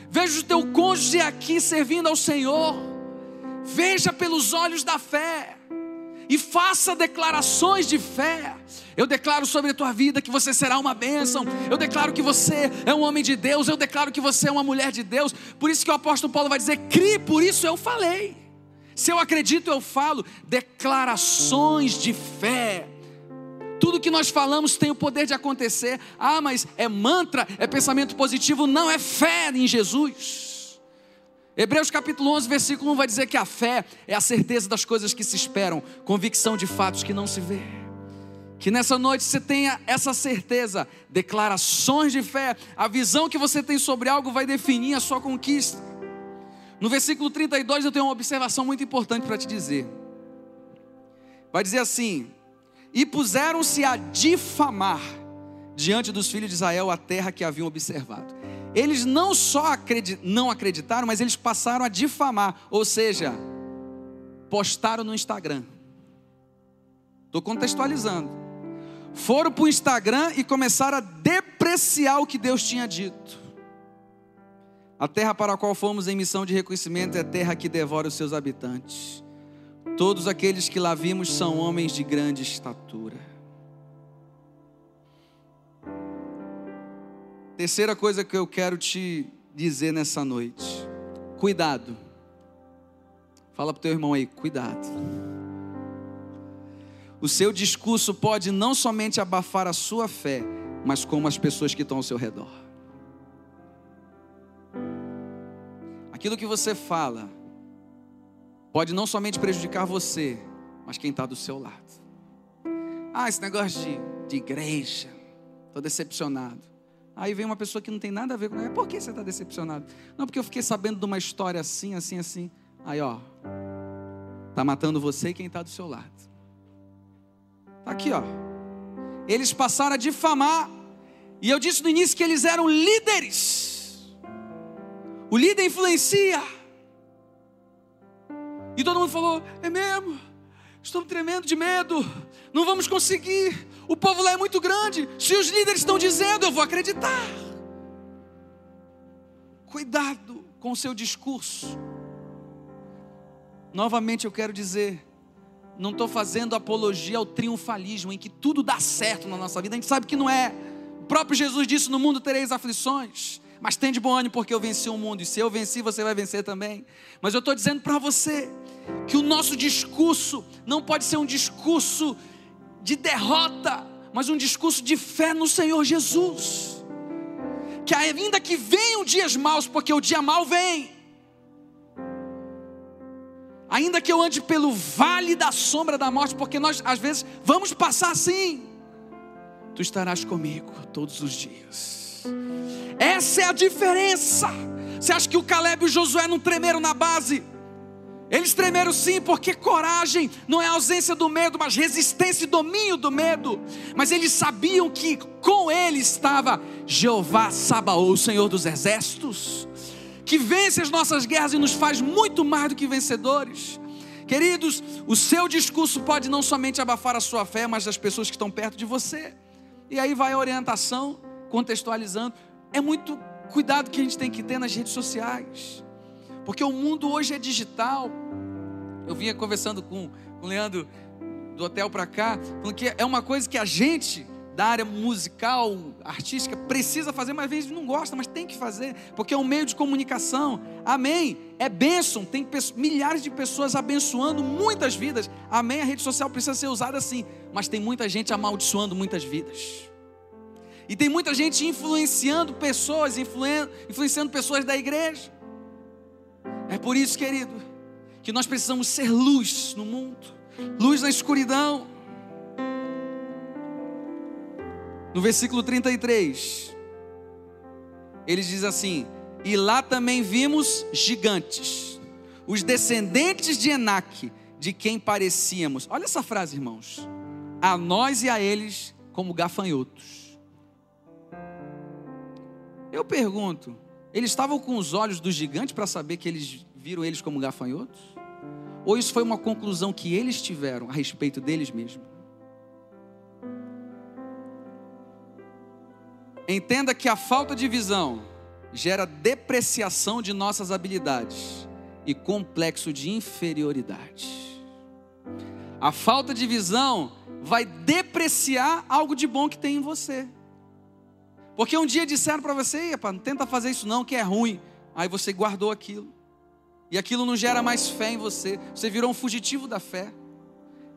Veja o teu cônjuge aqui servindo ao Senhor. Veja pelos olhos da fé e faça declarações de fé. Eu declaro sobre a tua vida que você será uma bênção. Eu declaro que você é um homem de Deus. Eu declaro que você é uma mulher de Deus. Por isso que o apóstolo Paulo vai dizer: crie, por isso eu falei. Se eu acredito, eu falo. Declarações de fé. Tudo que nós falamos tem o poder de acontecer. Ah, mas é mantra, é pensamento positivo. Não, é fé em Jesus. Hebreus capítulo 11, versículo 1 vai dizer que a fé é a certeza das coisas que se esperam, convicção de fatos que não se vê. Que nessa noite você tenha essa certeza, declarações de fé, a visão que você tem sobre algo vai definir a sua conquista. No versículo 32 eu tenho uma observação muito importante para te dizer. Vai dizer assim: E puseram-se a difamar diante dos filhos de Israel a terra que haviam observado. Eles não só acredit, não acreditaram, mas eles passaram a difamar, ou seja, postaram no Instagram. Estou contextualizando foram para o Instagram e começaram a depreciar o que Deus tinha dito. A terra para a qual fomos em missão de reconhecimento é terra que devora os seus habitantes. Todos aqueles que lá vimos são homens de grande estatura. Terceira coisa que eu quero te dizer nessa noite: cuidado. Fala para o teu irmão aí, cuidado. O seu discurso pode não somente abafar a sua fé, mas como as pessoas que estão ao seu redor. Aquilo que você fala pode não somente prejudicar você, mas quem está do seu lado. Ah, esse negócio de, de igreja, estou decepcionado. Aí vem uma pessoa que não tem nada a ver com. Por que você está decepcionado? Não, porque eu fiquei sabendo de uma história assim, assim, assim. Aí, ó, tá matando você e quem está do seu lado. Tá aqui, ó. Eles passaram a difamar. E eu disse no início que eles eram líderes. O líder influencia. E todo mundo falou: é mesmo, estou tremendo de medo, não vamos conseguir. O povo lá é muito grande. Se os líderes estão dizendo, eu vou acreditar. Cuidado com o seu discurso. Novamente eu quero dizer, não estou fazendo apologia ao triunfalismo, em que tudo dá certo na nossa vida. A gente sabe que não é. O próprio Jesus disse: No mundo tereis aflições, mas tem de bom ânimo porque eu venci o mundo. E se eu venci, você vai vencer também. Mas eu estou dizendo para você que o nosso discurso não pode ser um discurso de derrota, mas um discurso de fé no Senhor Jesus. Que ainda que venham dias maus, porque o dia mau vem, ainda que eu ande pelo vale da sombra da morte, porque nós às vezes vamos passar assim, tu estarás comigo todos os dias. Essa é a diferença. Você acha que o Caleb e o Josué não tremeram na base? Eles tremeram sim, porque coragem não é ausência do medo, mas resistência e domínio do medo. Mas eles sabiam que com ele estava Jeová Sabaoth, o Senhor dos exércitos que vence as nossas guerras e nos faz muito mais do que vencedores. Queridos, o seu discurso pode não somente abafar a sua fé, mas das pessoas que estão perto de você. E aí vai a orientação, contextualizando. É muito cuidado que a gente tem que ter nas redes sociais, porque o mundo hoje é digital. Eu vinha conversando com, o Leandro do hotel para cá, falando que é uma coisa que a gente da área musical, artística, precisa fazer, mas às vezes não gosta, mas tem que fazer, porque é um meio de comunicação. Amém. É bênção, tem milhares de pessoas abençoando muitas vidas. Amém. A rede social precisa ser usada assim, mas tem muita gente amaldiçoando muitas vidas. E tem muita gente influenciando pessoas, influenciando pessoas da igreja. É por isso, querido, que nós precisamos ser luz no mundo, luz na escuridão. No versículo 33, ele diz assim: E lá também vimos gigantes, os descendentes de Enaque, de quem parecíamos. Olha essa frase, irmãos. A nós e a eles como gafanhotos. Eu pergunto, eles estavam com os olhos dos gigantes para saber que eles viram eles como gafanhotos? Ou isso foi uma conclusão que eles tiveram a respeito deles mesmos? Entenda que a falta de visão gera depreciação de nossas habilidades e complexo de inferioridade. A falta de visão vai depreciar algo de bom que tem em você. Porque um dia disseram para você, Epa, não tenta fazer isso não, que é ruim. Aí você guardou aquilo. E aquilo não gera mais fé em você. Você virou um fugitivo da fé.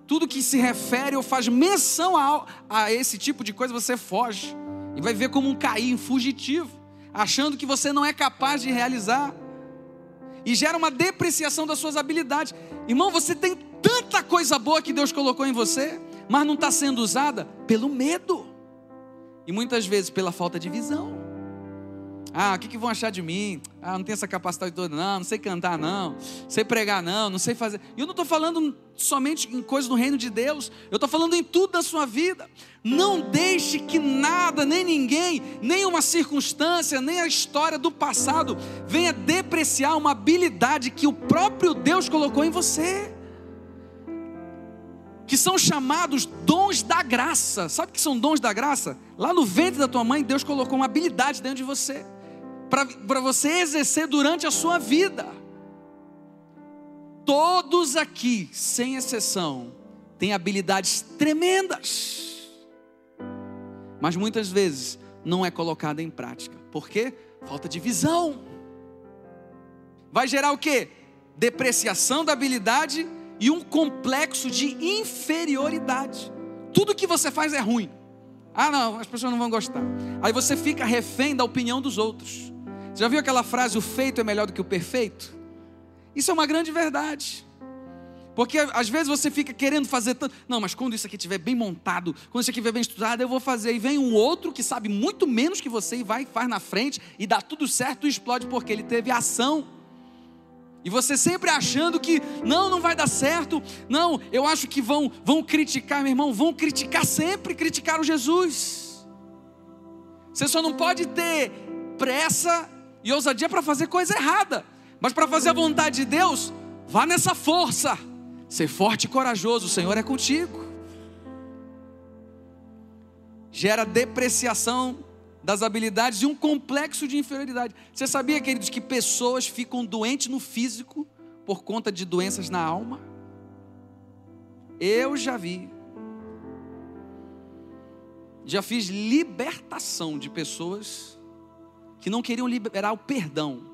Tudo que se refere ou faz menção a, a esse tipo de coisa, você foge e vai ver como um cair fugitivo, achando que você não é capaz de realizar, e gera uma depreciação das suas habilidades. Irmão, você tem tanta coisa boa que Deus colocou em você, mas não está sendo usada pelo medo, e muitas vezes pela falta de visão. Ah, o que, que vão achar de mim? Ah, não tenho essa capacidade toda, não, não sei cantar, não, não sei pregar, não, não sei fazer. E eu não estou falando somente em coisas do reino de Deus, eu estou falando em tudo da sua vida. Não deixe que nada, nem ninguém, nem uma circunstância, nem a história do passado venha depreciar uma habilidade que o próprio Deus colocou em você. Que são chamados dons da graça. Sabe o que são dons da graça? Lá no ventre da tua mãe, Deus colocou uma habilidade dentro de você, para você exercer durante a sua vida. Todos aqui, sem exceção, têm habilidades tremendas, mas muitas vezes não é colocada em prática. Por quê? Falta de visão. Vai gerar o quê? Depreciação da habilidade e um complexo de inferioridade. Tudo que você faz é ruim. Ah, não, as pessoas não vão gostar. Aí você fica refém da opinião dos outros. Já viu aquela frase: o feito é melhor do que o perfeito? Isso é uma grande verdade. Porque às vezes você fica querendo fazer tanto. Não, mas quando isso aqui estiver bem montado, quando isso aqui estiver bem estudado, eu vou fazer. E vem um outro que sabe muito menos que você e vai faz na frente e dá tudo certo e explode porque ele teve ação. E você sempre achando que não, não vai dar certo. Não, eu acho que vão vão criticar, meu irmão, vão criticar sempre, criticaram Jesus. Você só não pode ter pressa e ousadia para fazer coisa errada. Mas para fazer a vontade de Deus, vá nessa força. Ser forte e corajoso, o Senhor é contigo. Gera depreciação das habilidades e um complexo de inferioridade. Você sabia, queridos, que pessoas ficam doentes no físico por conta de doenças na alma? Eu já vi. Já fiz libertação de pessoas que não queriam liberar o perdão.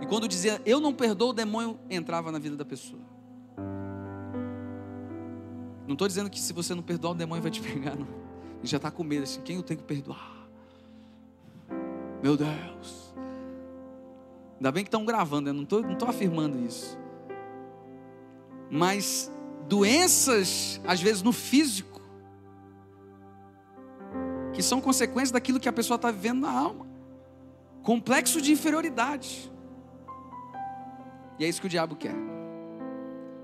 E quando dizia eu não perdoo, o demônio entrava na vida da pessoa. Não estou dizendo que se você não perdoar, o demônio vai te pegar. Não. Já está com medo assim, quem eu tenho que perdoar? Meu Deus. Ainda bem que estão gravando, eu não estou não tô afirmando isso. Mas doenças, às vezes no físico, que são consequências daquilo que a pessoa está vivendo na alma. Complexo de inferioridade. E é isso que o diabo quer.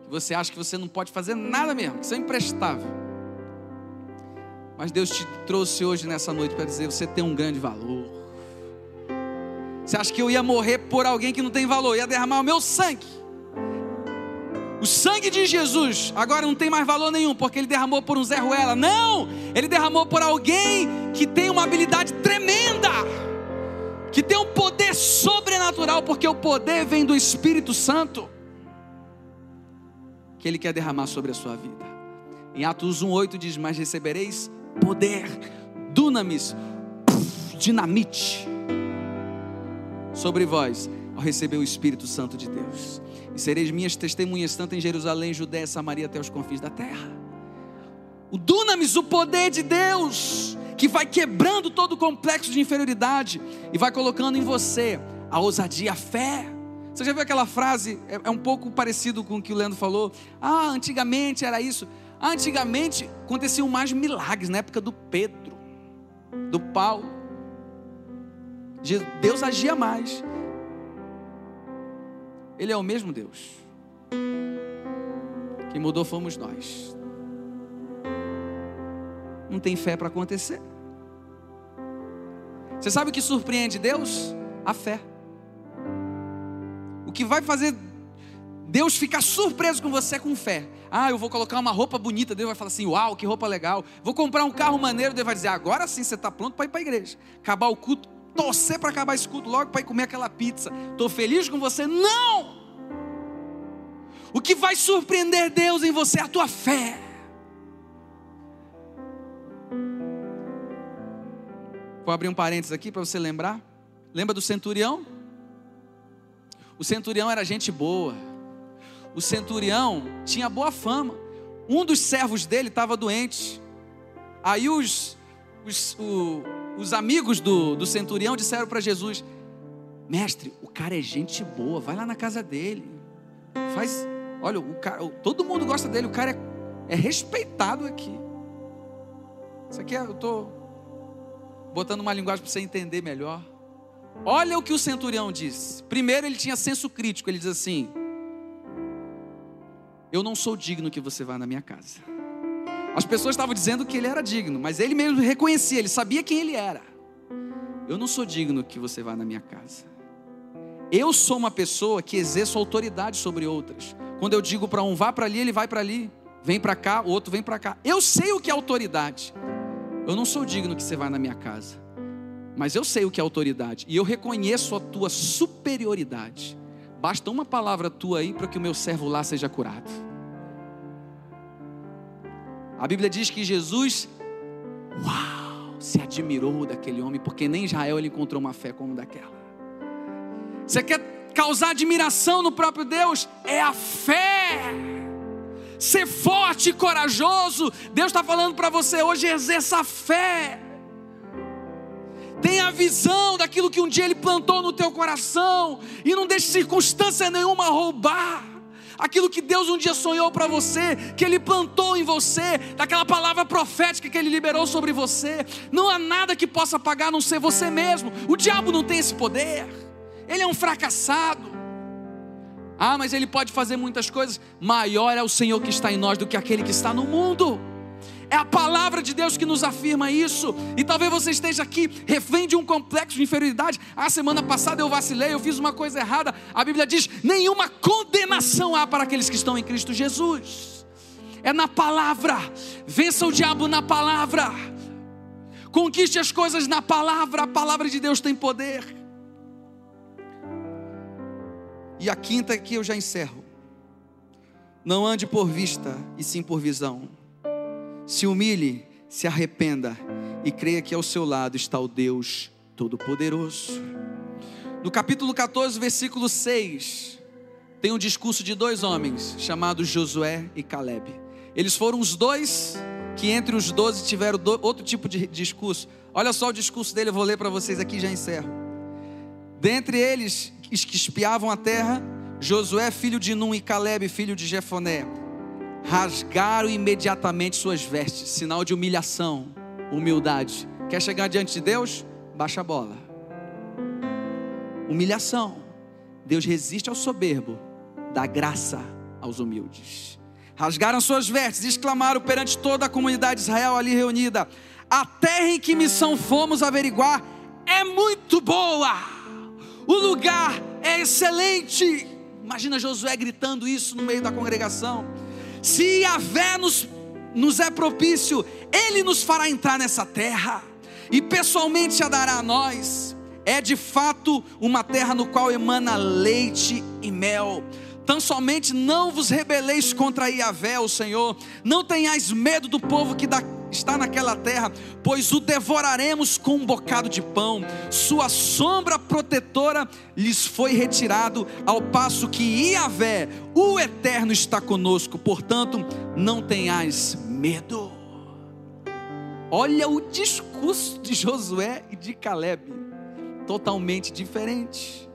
Que você acha que você não pode fazer nada mesmo, que você é imprestável. Mas Deus te trouxe hoje nessa noite para dizer: você tem um grande valor. Você acha que eu ia morrer por alguém que não tem valor? Ia derramar o meu sangue. O sangue de Jesus agora não tem mais valor nenhum, porque ele derramou por um Zé Ruela. Não! Ele derramou por alguém que tem uma habilidade tremenda, que tem um poder sobrenatural, porque o poder vem do Espírito Santo, que ele quer derramar sobre a sua vida. Em Atos 1,8 diz: Mas recebereis poder, dunamis, dinamite, sobre vós, ao receber o Espírito Santo de Deus. E sereis minhas testemunhas, tanto em Jerusalém, Judéia, Samaria, até os confins da terra. O dunamis, o poder de Deus, que vai quebrando todo o complexo de inferioridade e vai colocando em você a ousadia, a fé. Você já viu aquela frase? É, é um pouco parecido com o que o Leandro falou. Ah, antigamente era isso. Ah, antigamente aconteciam mais milagres na época do Pedro, do Paulo. Deus agia mais. Ele é o mesmo Deus. Quem mudou fomos nós. Não tem fé para acontecer. Você sabe o que surpreende Deus? A fé. O que vai fazer Deus ficar surpreso com você é com fé. Ah, eu vou colocar uma roupa bonita, Deus vai falar assim: Uau, que roupa legal. Vou comprar um carro maneiro, Deus vai dizer: Agora sim você está pronto para ir para a igreja. Acabar o culto, torcer para acabar esse culto logo para ir comer aquela pizza. Estou feliz com você? Não! O que vai surpreender Deus em você é a tua fé. Vou abrir um parênteses aqui para você lembrar. Lembra do centurião? O centurião era gente boa. O centurião tinha boa fama. Um dos servos dele estava doente. Aí os, os, o, os amigos do, do centurião disseram para Jesus: Mestre, o cara é gente boa, vai lá na casa dele. Faz, olha, o cara, todo mundo gosta dele, o cara é, é respeitado aqui. Isso aqui é, eu estou botando uma linguagem para você entender melhor. Olha o que o centurião diz. Primeiro, ele tinha senso crítico. Ele diz assim: Eu não sou digno que você vá na minha casa. As pessoas estavam dizendo que ele era digno, mas ele mesmo reconhecia, ele sabia quem ele era. Eu não sou digno que você vá na minha casa. Eu sou uma pessoa que exerço autoridade sobre outras. Quando eu digo para um vá para ali, ele vai para ali. vem para cá, o outro vem para cá. Eu sei o que é autoridade. Eu não sou digno que você vá na minha casa, mas eu sei o que é autoridade e eu reconheço a tua superioridade. Basta uma palavra tua aí para que o meu servo lá seja curado. A Bíblia diz que Jesus, uau, se admirou daquele homem, porque nem Israel ele encontrou uma fé como daquela. Você quer causar admiração no próprio Deus? É a fé ser forte e corajoso. Deus está falando para você hoje: exerça a fé. Tenha a visão daquilo que um dia Ele plantou no teu coração e não deixe circunstância nenhuma roubar aquilo que Deus um dia sonhou para você, que Ele plantou em você, daquela palavra profética que Ele liberou sobre você. Não há nada que possa pagar a não ser você mesmo. O diabo não tem esse poder, ele é um fracassado. Ah, mas ele pode fazer muitas coisas. Maior é o Senhor que está em nós do que aquele que está no mundo. É a palavra de Deus que nos afirma isso. E talvez você esteja aqui refém de um complexo de inferioridade. A ah, semana passada eu vacilei, eu fiz uma coisa errada. A Bíblia diz: nenhuma condenação há para aqueles que estão em Cristo Jesus. É na palavra. Vença o diabo na palavra. Conquiste as coisas na palavra. A palavra de Deus tem poder. E a quinta aqui eu já encerro. Não ande por vista, e sim por visão. Se humilhe, se arrependa e creia que ao seu lado está o Deus Todo-Poderoso. No capítulo 14, versículo 6, tem um discurso de dois homens, chamados Josué e Caleb. Eles foram os dois que entre os doze tiveram outro tipo de discurso. Olha só o discurso dele, eu vou ler para vocês aqui e já encerro. Dentre eles que espiavam a terra, Josué, filho de Num, e Caleb, filho de Jefoné, rasgaram imediatamente suas vestes, sinal de humilhação, humildade. Quer chegar diante de Deus? Baixa a bola. Humilhação. Deus resiste ao soberbo, dá graça aos humildes. Rasgaram suas vestes, exclamaram perante toda a comunidade de Israel ali reunida: A terra em que missão fomos averiguar é muito boa o lugar é excelente. Imagina Josué gritando isso no meio da congregação. Se Yahvé nos, nos é propício, Ele nos fará entrar nessa terra, e pessoalmente a dará a nós. É de fato uma terra no qual emana leite e mel. Tão somente não vos rebeleis contra Yahvé, o Senhor, não tenhais medo do povo que dá está naquela terra, pois o devoraremos com um bocado de pão. Sua sombra protetora lhes foi retirado, ao passo que Iavé, o Eterno, está conosco. Portanto, não tenhais medo. Olha o discurso de Josué e de Caleb, totalmente diferente.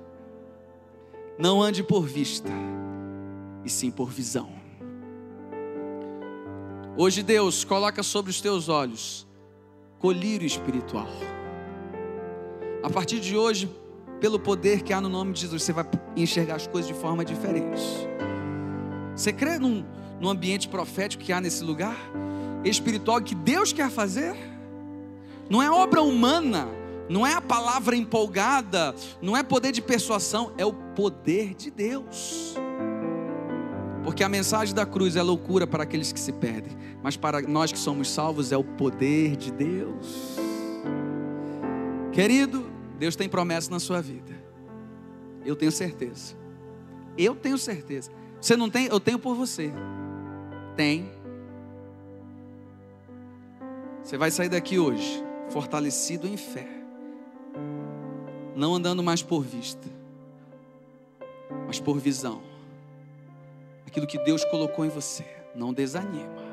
Não ande por vista, e sim por visão. Hoje Deus coloca sobre os teus olhos colírio espiritual. A partir de hoje, pelo poder que há no nome de Jesus, você vai enxergar as coisas de forma diferente. Você crê num, num ambiente profético que há nesse lugar? Espiritual que Deus quer fazer? Não é obra humana, não é a palavra empolgada, não é poder de persuasão, é o poder de Deus. Porque a mensagem da cruz é loucura para aqueles que se perdem, mas para nós que somos salvos é o poder de Deus. Querido, Deus tem promessa na sua vida. Eu tenho certeza. Eu tenho certeza. Você não tem? Eu tenho por você. Tem. Você vai sair daqui hoje fortalecido em fé. Não andando mais por vista, mas por visão aquilo que Deus colocou em você. Não desanima.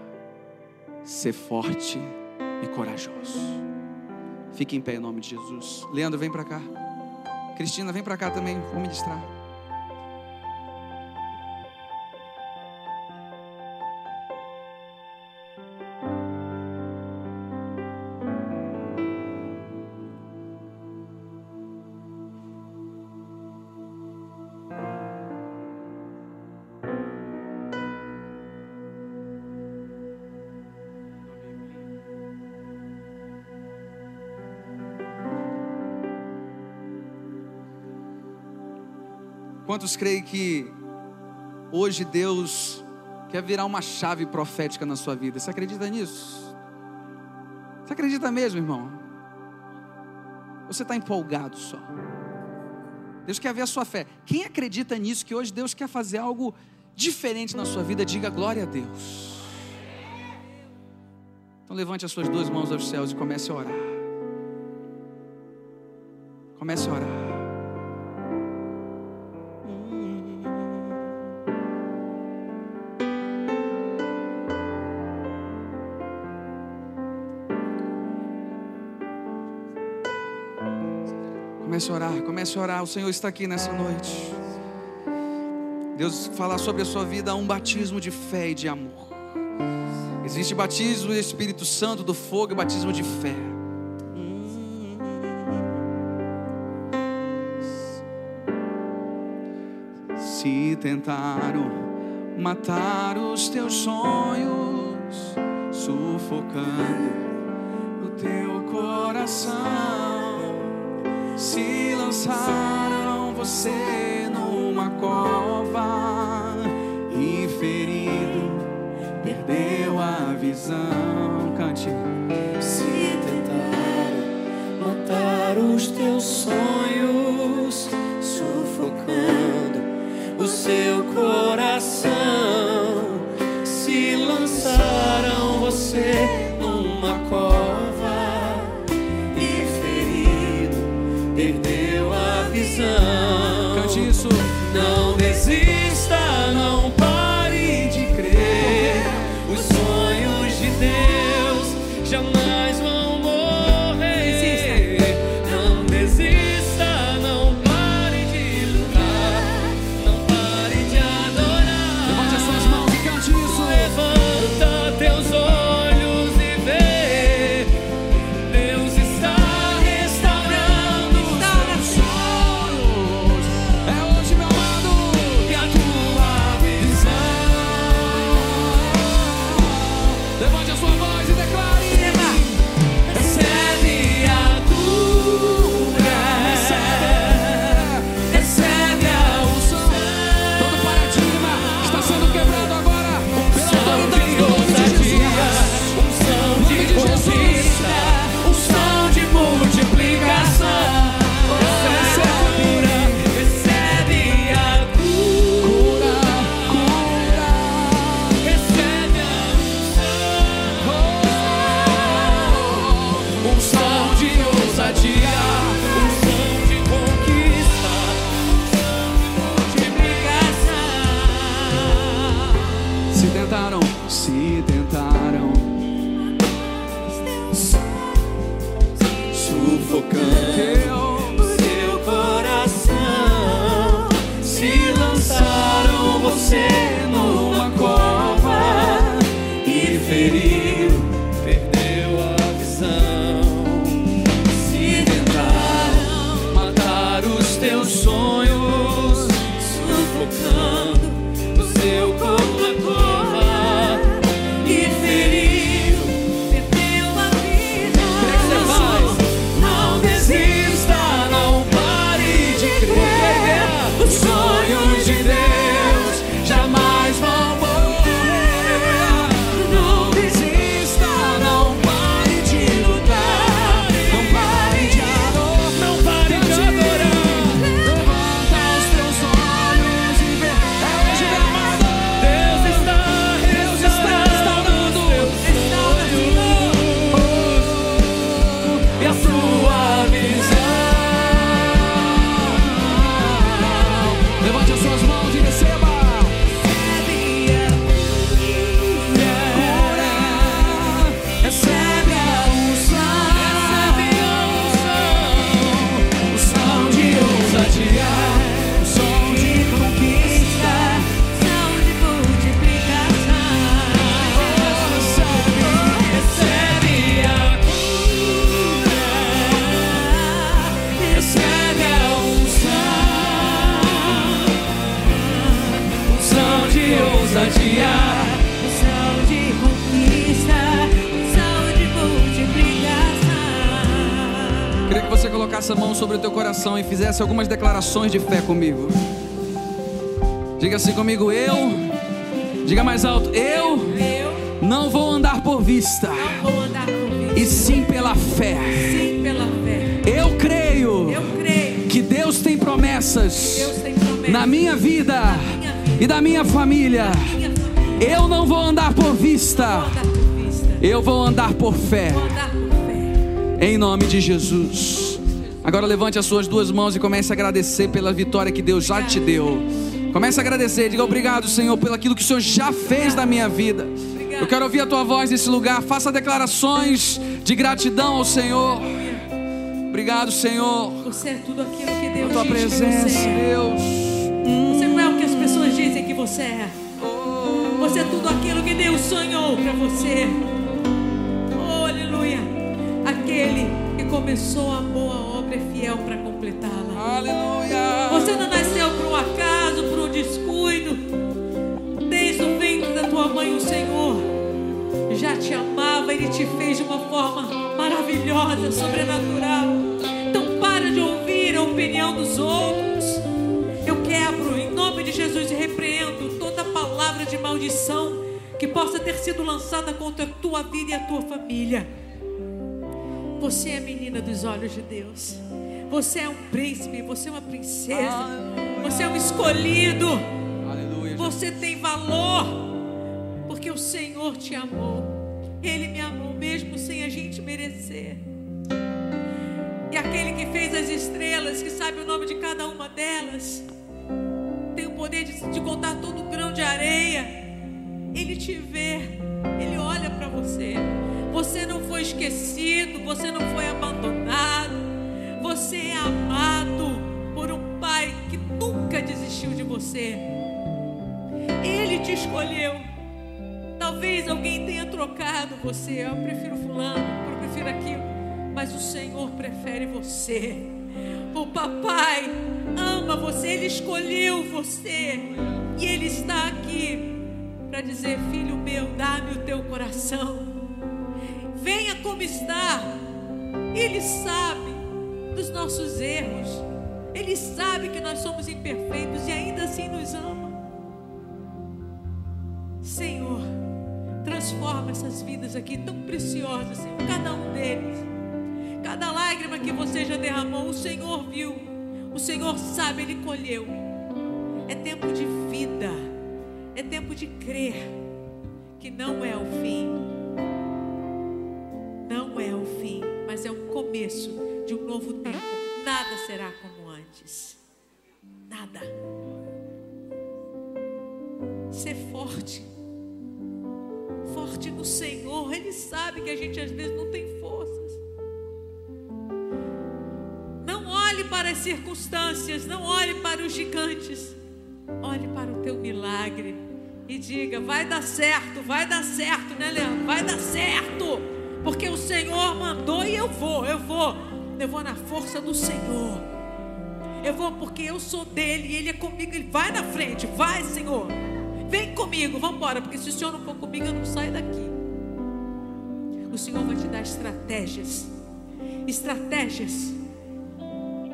Ser forte e corajoso. Fique em pé em nome de Jesus. Leandro, vem para cá. Cristina, vem para cá também. Vou ministrar. Quantos creem que hoje Deus quer virar uma chave profética na sua vida? Você acredita nisso? Você acredita mesmo, irmão? Você está empolgado só. Deus quer ver a sua fé. Quem acredita nisso que hoje Deus quer fazer algo diferente na sua vida, diga glória a Deus. Então levante as suas duas mãos aos céus e comece a orar. Comece a orar. Comece a orar, comece a orar. O Senhor está aqui nessa noite. Deus falar sobre a sua vida um batismo de fé e de amor. Existe batismo do Espírito Santo, do fogo e batismo de fé. Se tentaram matar os teus sonhos, sufocando o teu coração lançaram você numa cova e ferido perdeu a visão. Cante. Se tentaram matar os teus sonhos. fizesse algumas declarações de fé comigo. Diga assim comigo, eu. Diga mais alto, eu não vou andar por vista. E sim pela fé. Eu creio que Deus tem promessas na minha vida e da minha família. Eu não vou andar por vista. Eu vou andar por fé. Em nome de Jesus. Agora levante as suas duas mãos e comece a agradecer pela vitória que Deus já te deu. Comece a agradecer, diga obrigado, Senhor, pelo aquilo que o Senhor já fez na minha vida. Eu quero ouvir a tua voz nesse lugar. Faça declarações de gratidão ao Senhor. Obrigado, Senhor, Você é tudo aquilo que Deus tua diz que presença, você é. Deus. Você não é o que as pessoas dizem que você é. Você é tudo aquilo que Deus sonhou para você. Oh, aleluia. Aquele que começou a fiel para completá-la. Aleluia. Você não nasceu por um acaso, por um descuido. Desde o ventre da tua mãe, o Senhor já te amava, Ele te fez de uma forma maravilhosa, sobrenatural. Então para de ouvir a opinião dos outros. Eu quebro em nome de Jesus e repreendo toda palavra de maldição que possa ter sido lançada contra a tua vida e a tua família. Você é a menina dos olhos de Deus. Você é um príncipe, você é uma princesa. Você é um escolhido. Aleluia. Você tem valor. Porque o Senhor te amou. Ele me amou mesmo sem a gente merecer. E aquele que fez as estrelas, que sabe o nome de cada uma delas, tem o poder de, de contar todo o grão de areia. Ele te vê, ele olha para você. Você não foi esquecido, você não foi abandonado. Você é amado por um pai que nunca desistiu de você. Ele te escolheu. Talvez alguém tenha trocado você. Eu prefiro fulano, eu prefiro aquilo. Mas o Senhor prefere você. O papai ama você, ele escolheu você. E ele está aqui para dizer: Filho meu, dá-me o teu coração. Venha como está. Ele sabe dos nossos erros. Ele sabe que nós somos imperfeitos e ainda assim nos ama. Senhor, transforma essas vidas aqui tão preciosas, Senhor, cada um deles. Cada lágrima que você já derramou, o Senhor viu. O Senhor sabe, Ele colheu. É tempo de vida. É tempo de crer que não é o fim. Não é o fim, mas é o começo de um novo tempo. Nada será como antes. Nada. Ser forte. Forte no Senhor. Ele sabe que a gente às vezes não tem forças. Não olhe para as circunstâncias, não olhe para os gigantes. Olhe para o teu milagre e diga: vai dar certo, vai dar certo, né, Leandro? Vai dar certo, porque o Senhor mandou e eu vou, eu vou, eu vou na força do Senhor. Eu vou porque eu sou dele e ele é comigo. Ele vai na frente, vai, Senhor. Vem comigo, vamos embora, porque se o Senhor não for comigo, eu não saio daqui. O Senhor vai te dar estratégias, estratégias,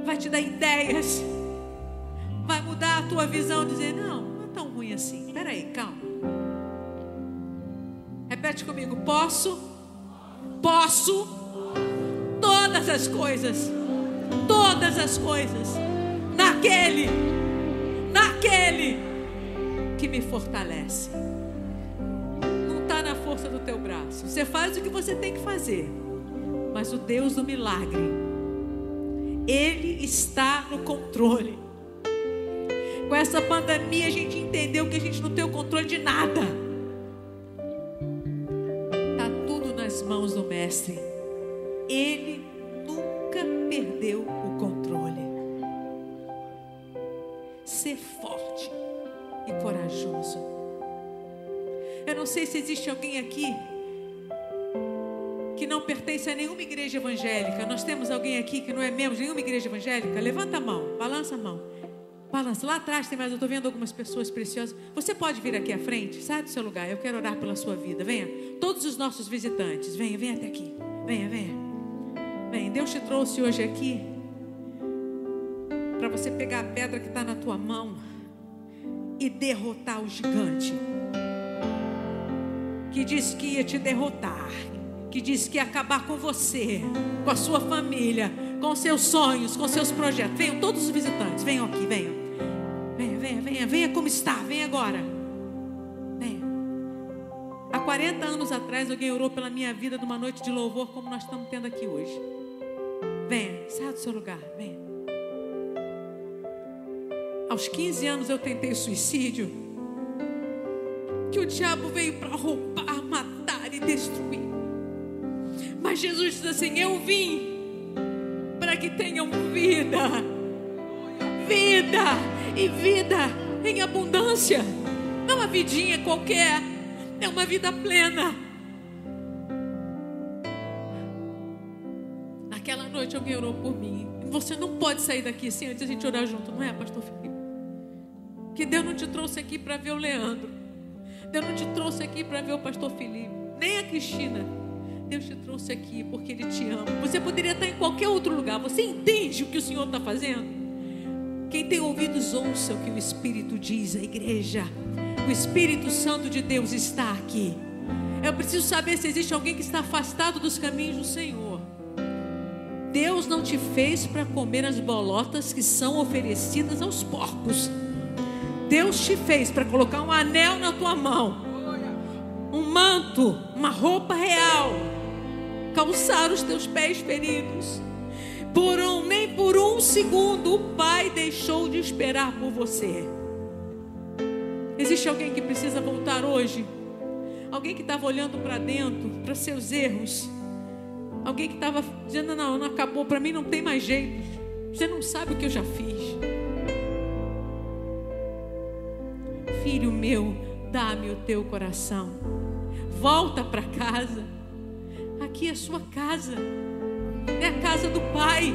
vai te dar ideias, vai mudar a tua visão, dizer: não, não é tão ruim assim. Peraí, calma. Repete comigo: posso, posso, todas as coisas, todas as coisas, naquele, naquele que me fortalece. Não está na força do teu braço. Você faz o que você tem que fazer. Mas o Deus do milagre, Ele está no controle. Com essa pandemia a gente entendeu que a gente não tem o controle de nada. Tá tudo nas mãos do mestre. Ele Eu não sei se existe alguém aqui que não pertence a nenhuma igreja evangélica. Nós temos alguém aqui que não é membro de nenhuma igreja evangélica? Levanta a mão, balança a mão. Balança. Lá atrás tem mais, eu estou vendo algumas pessoas preciosas. Você pode vir aqui à frente? Sai do seu lugar. Eu quero orar pela sua vida. Venha. Todos os nossos visitantes. Venha, venha até aqui. Venha, venha. Venha. Deus te trouxe hoje aqui para você pegar a pedra que está na tua mão e derrotar o gigante. que disse que ia te derrotar, que disse que ia acabar com você, com a sua família, com seus sonhos, com seus projetos. Venham todos os visitantes, venham aqui, venham. Venha, venha, venha, venha como está, venha agora. Venha. Há 40 anos atrás, alguém orou pela minha vida numa noite de louvor, como nós estamos tendo aqui hoje. Venha, saia do seu lugar, venha. Aos 15 anos eu tentei suicídio. Que o diabo veio para roubar, matar e destruir. Mas Jesus diz assim: Eu vim para que tenham vida, vida e vida em abundância. Não uma vidinha qualquer, é uma vida plena. Naquela noite alguém orou por mim. Você não pode sair daqui sem antes a gente orar junto, não é, Pastor Felipe? Que Deus não te trouxe aqui para ver o Leandro. Deus não te trouxe aqui para ver o Pastor Felipe, nem a Cristina. Deus te trouxe aqui porque Ele te ama. Você poderia estar em qualquer outro lugar. Você entende o que o Senhor está fazendo? Quem tem ouvidos, ouça o que o Espírito diz à igreja. O Espírito Santo de Deus está aqui. Eu preciso saber se existe alguém que está afastado dos caminhos do Senhor. Deus não te fez para comer as bolotas que são oferecidas aos porcos. Deus te fez para colocar um anel na tua mão, um manto, uma roupa real, calçar os teus pés feridos. Por um, nem por um segundo o Pai deixou de esperar por você. Existe alguém que precisa voltar hoje? Alguém que estava olhando para dentro, para seus erros? Alguém que estava dizendo: Não, não acabou, para mim não tem mais jeito. Você não sabe o que eu já fiz. Filho meu, dá-me o teu coração. Volta para casa. Aqui é a sua casa. É a casa do Pai.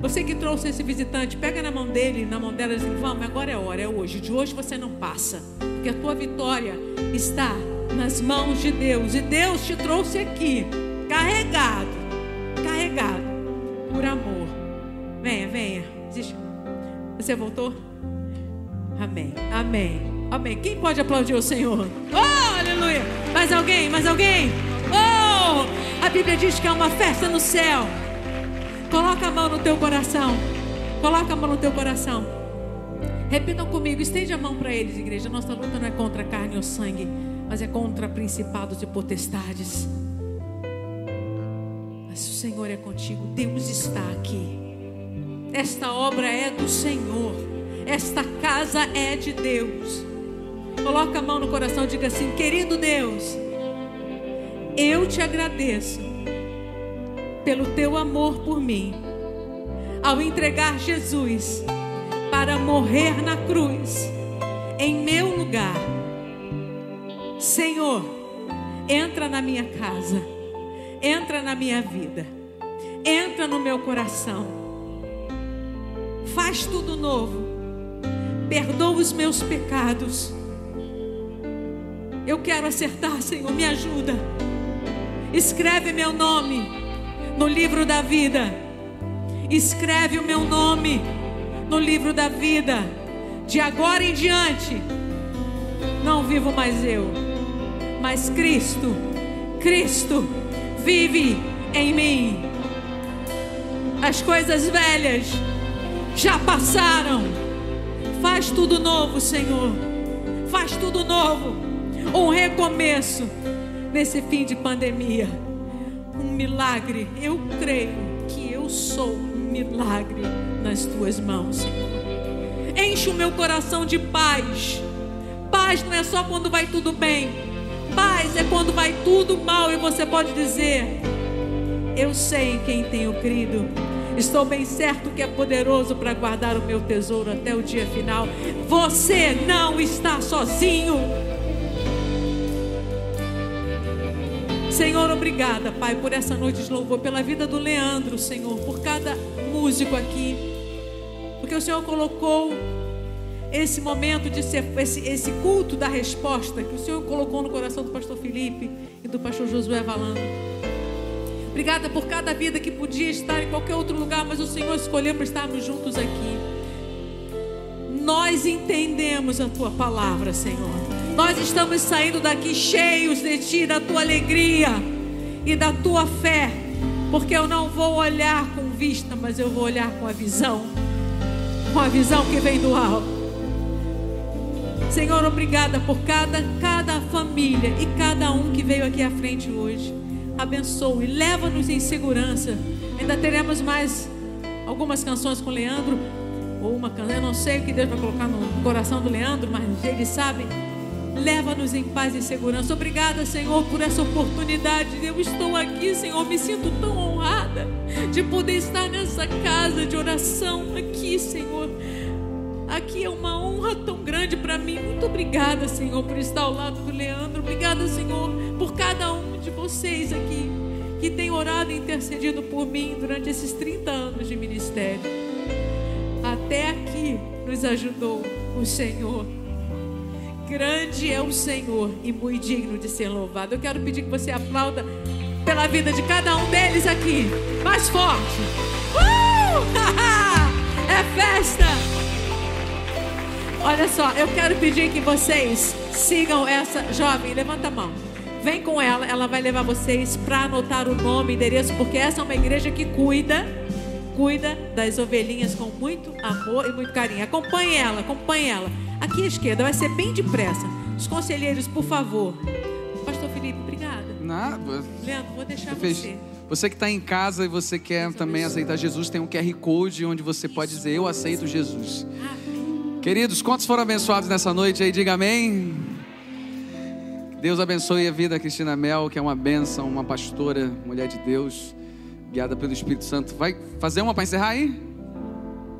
Você que trouxe esse visitante, pega na mão dele, na mão dela e diz: Vamos, agora é hora, é hoje. De hoje você não passa. Porque a tua vitória está nas mãos de Deus. E Deus te trouxe aqui, carregado, carregado, por amor. Venha, venha. Você voltou? Amém, amém, amém. Quem pode aplaudir o Senhor? Oh, aleluia. Mais alguém? Mais alguém? Oh, a Bíblia diz que há uma festa no céu. Coloca a mão no teu coração. Coloca a mão no teu coração. Repitam comigo, estende a mão para eles, igreja. Nossa luta não é contra carne ou sangue, mas é contra principados e potestades. Mas o Senhor é contigo, Deus está aqui. Esta obra é do Senhor. Esta casa é de Deus. Coloca a mão no coração e diga assim: Querido Deus, eu te agradeço pelo teu amor por mim, ao entregar Jesus para morrer na cruz em meu lugar. Senhor, entra na minha casa, entra na minha vida, entra no meu coração, faz tudo novo, perdoa os meus pecados. Eu quero acertar, Senhor, me ajuda. Escreve meu nome no livro da vida. Escreve o meu nome no livro da vida. De agora em diante, não vivo mais eu, mas Cristo, Cristo vive em mim. As coisas velhas já passaram. Faz tudo novo, Senhor. Faz tudo novo. Um recomeço nesse fim de pandemia um milagre. Eu creio que eu sou um milagre nas tuas mãos, Senhor. Enche o meu coração de paz. Paz não é só quando vai tudo bem. Paz é quando vai tudo mal e você pode dizer: Eu sei em quem tenho crido. Estou bem certo que é poderoso para guardar o meu tesouro até o dia final. Você não está sozinho. Senhor, obrigada, Pai, por essa noite de louvor, pela vida do Leandro, Senhor, por cada músico aqui, porque o Senhor colocou esse momento de ser esse, esse culto da resposta que o Senhor colocou no coração do pastor Felipe e do pastor Josué Valando. Obrigada por cada vida que podia estar em qualquer outro lugar, mas o Senhor escolheu para estarmos juntos aqui. Nós entendemos a tua palavra, Senhor. Nós estamos saindo daqui cheios de Ti, da Tua alegria e da Tua fé, porque eu não vou olhar com vista, mas eu vou olhar com a visão, com a visão que vem do alto. Senhor, obrigada por cada, cada família e cada um que veio aqui à frente hoje. Abençoe, leva-nos em segurança. Ainda teremos mais algumas canções com o Leandro, ou uma canção, eu não sei o que Deus vai colocar no coração do Leandro, mas ele sabe. Leva-nos em paz e segurança. Obrigada, Senhor, por essa oportunidade. Eu estou aqui, Senhor, me sinto tão honrada de poder estar nessa casa de oração aqui, Senhor. Aqui é uma honra tão grande para mim. Muito obrigada, Senhor, por estar ao lado do Leandro. Obrigada, Senhor, por cada um vocês aqui que tem orado e intercedido por mim durante esses 30 anos de ministério. Até aqui nos ajudou o Senhor. Grande é o Senhor e muito digno de ser louvado. Eu quero pedir que você aplauda pela vida de cada um deles aqui. Mais forte. Uh! é festa! Olha só, eu quero pedir que vocês sigam essa jovem. Levanta a mão. Vem com ela, ela vai levar vocês para anotar o nome, endereço, porque essa é uma igreja que cuida, cuida das ovelhinhas com muito amor e muito carinho. Acompanhe ela, acompanhe ela. Aqui à esquerda, vai ser bem depressa. Os conselheiros, por favor. Pastor Felipe, obrigada. Nada. Leandro, vou deixar Você fez- você. Você que está em casa e você quer também aceitar Jesus, tem um QR Code onde você pode dizer eu aceito Jesus. Queridos, quantos foram abençoados nessa noite aí? Diga amém. Deus abençoe a vida da Cristina Mel, que é uma bênção, uma pastora, mulher de Deus, guiada pelo Espírito Santo. Vai fazer uma para encerrar aí?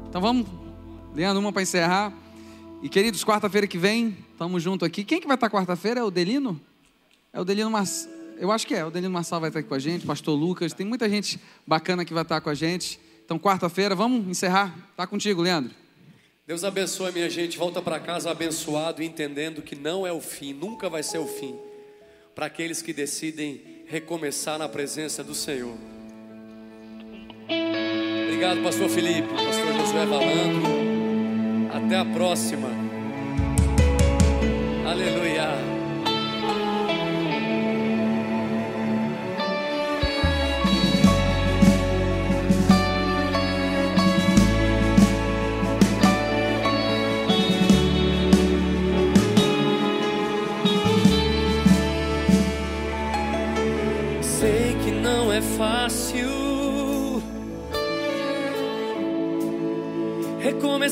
Então vamos, Leandro, uma para encerrar. E queridos, quarta-feira que vem, estamos junto aqui. Quem que vai estar quarta-feira? É o Delino? É o Delino Marçal. Eu acho que é. O Delino Marçal vai estar aqui com a gente, Pastor Lucas. Tem muita gente bacana que vai estar com a gente. Então, quarta-feira, vamos encerrar. Tá contigo, Leandro. Deus abençoe, minha gente. Volta para casa abençoado, entendendo que não é o fim, nunca vai ser o fim. Para aqueles que decidem recomeçar na presença do Senhor. Obrigado, Pastor Felipe, Pastor Josué Valandro. Até a próxima.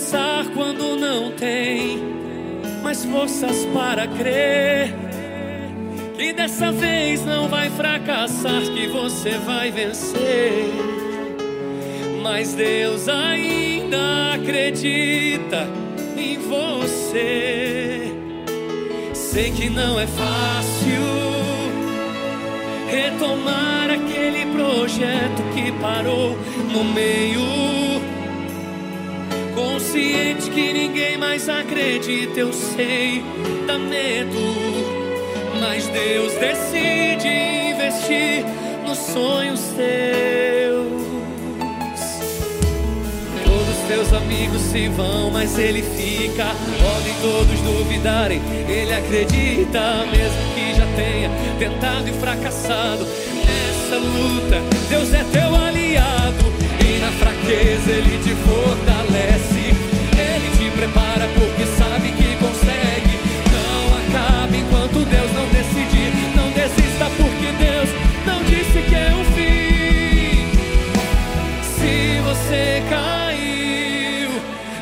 Recomeçar quando não tem mais forças para crer que dessa vez não vai fracassar, que você vai vencer. Mas Deus ainda acredita em você. Sei que não é fácil retomar aquele projeto que parou no meio. Consciente que ninguém mais acredita, eu sei, dá medo. Mas Deus decide investir nos sonhos teus. Todos teus amigos se vão, mas ele fica. Podem todos duvidarem, ele acredita, mesmo que já tenha tentado e fracassado. Nessa luta, Deus é teu aliado, e na fraqueza ele te fortalece. Prepara porque sabe que consegue. Não acabe enquanto Deus não decidir. Não desista porque Deus não disse que é o fim. Se você caiu,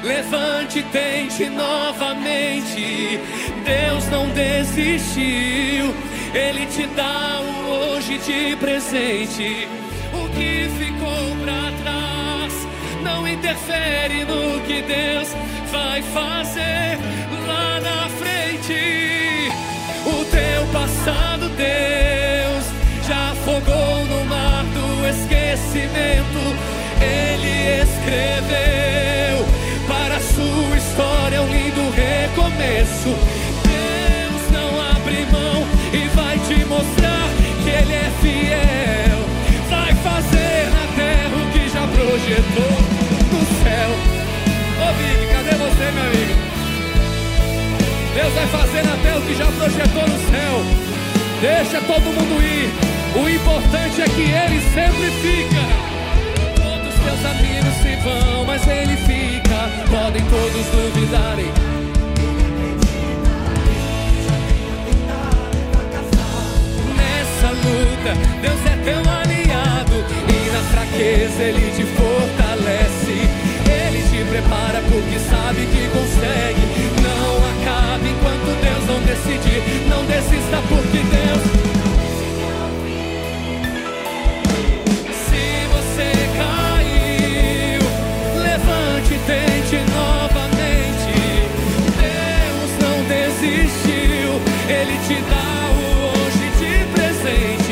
levante e tente novamente. Deus não desistiu, Ele te dá o hoje de presente. O que ficou interfere no que Deus vai fazer lá na frente. O teu passado, Deus já afogou no mar do esquecimento. Ele escreveu para a sua história um lindo recomeço. Deus vai fazer na terra o que já projetou no céu. Deixa todo mundo ir. O importante é que Ele sempre fica. Todos teus amigos se vão, mas Ele fica. Podem todos duvidarem. Nessa luta, Deus é teu aliado. E na fraqueza Ele te fortalece. Ele te prepara porque sabe que consegue enquanto Deus não decidir. Não desista porque Deus. se você caiu, levante e tente novamente. Deus não desistiu, Ele te dá o hoje de presente.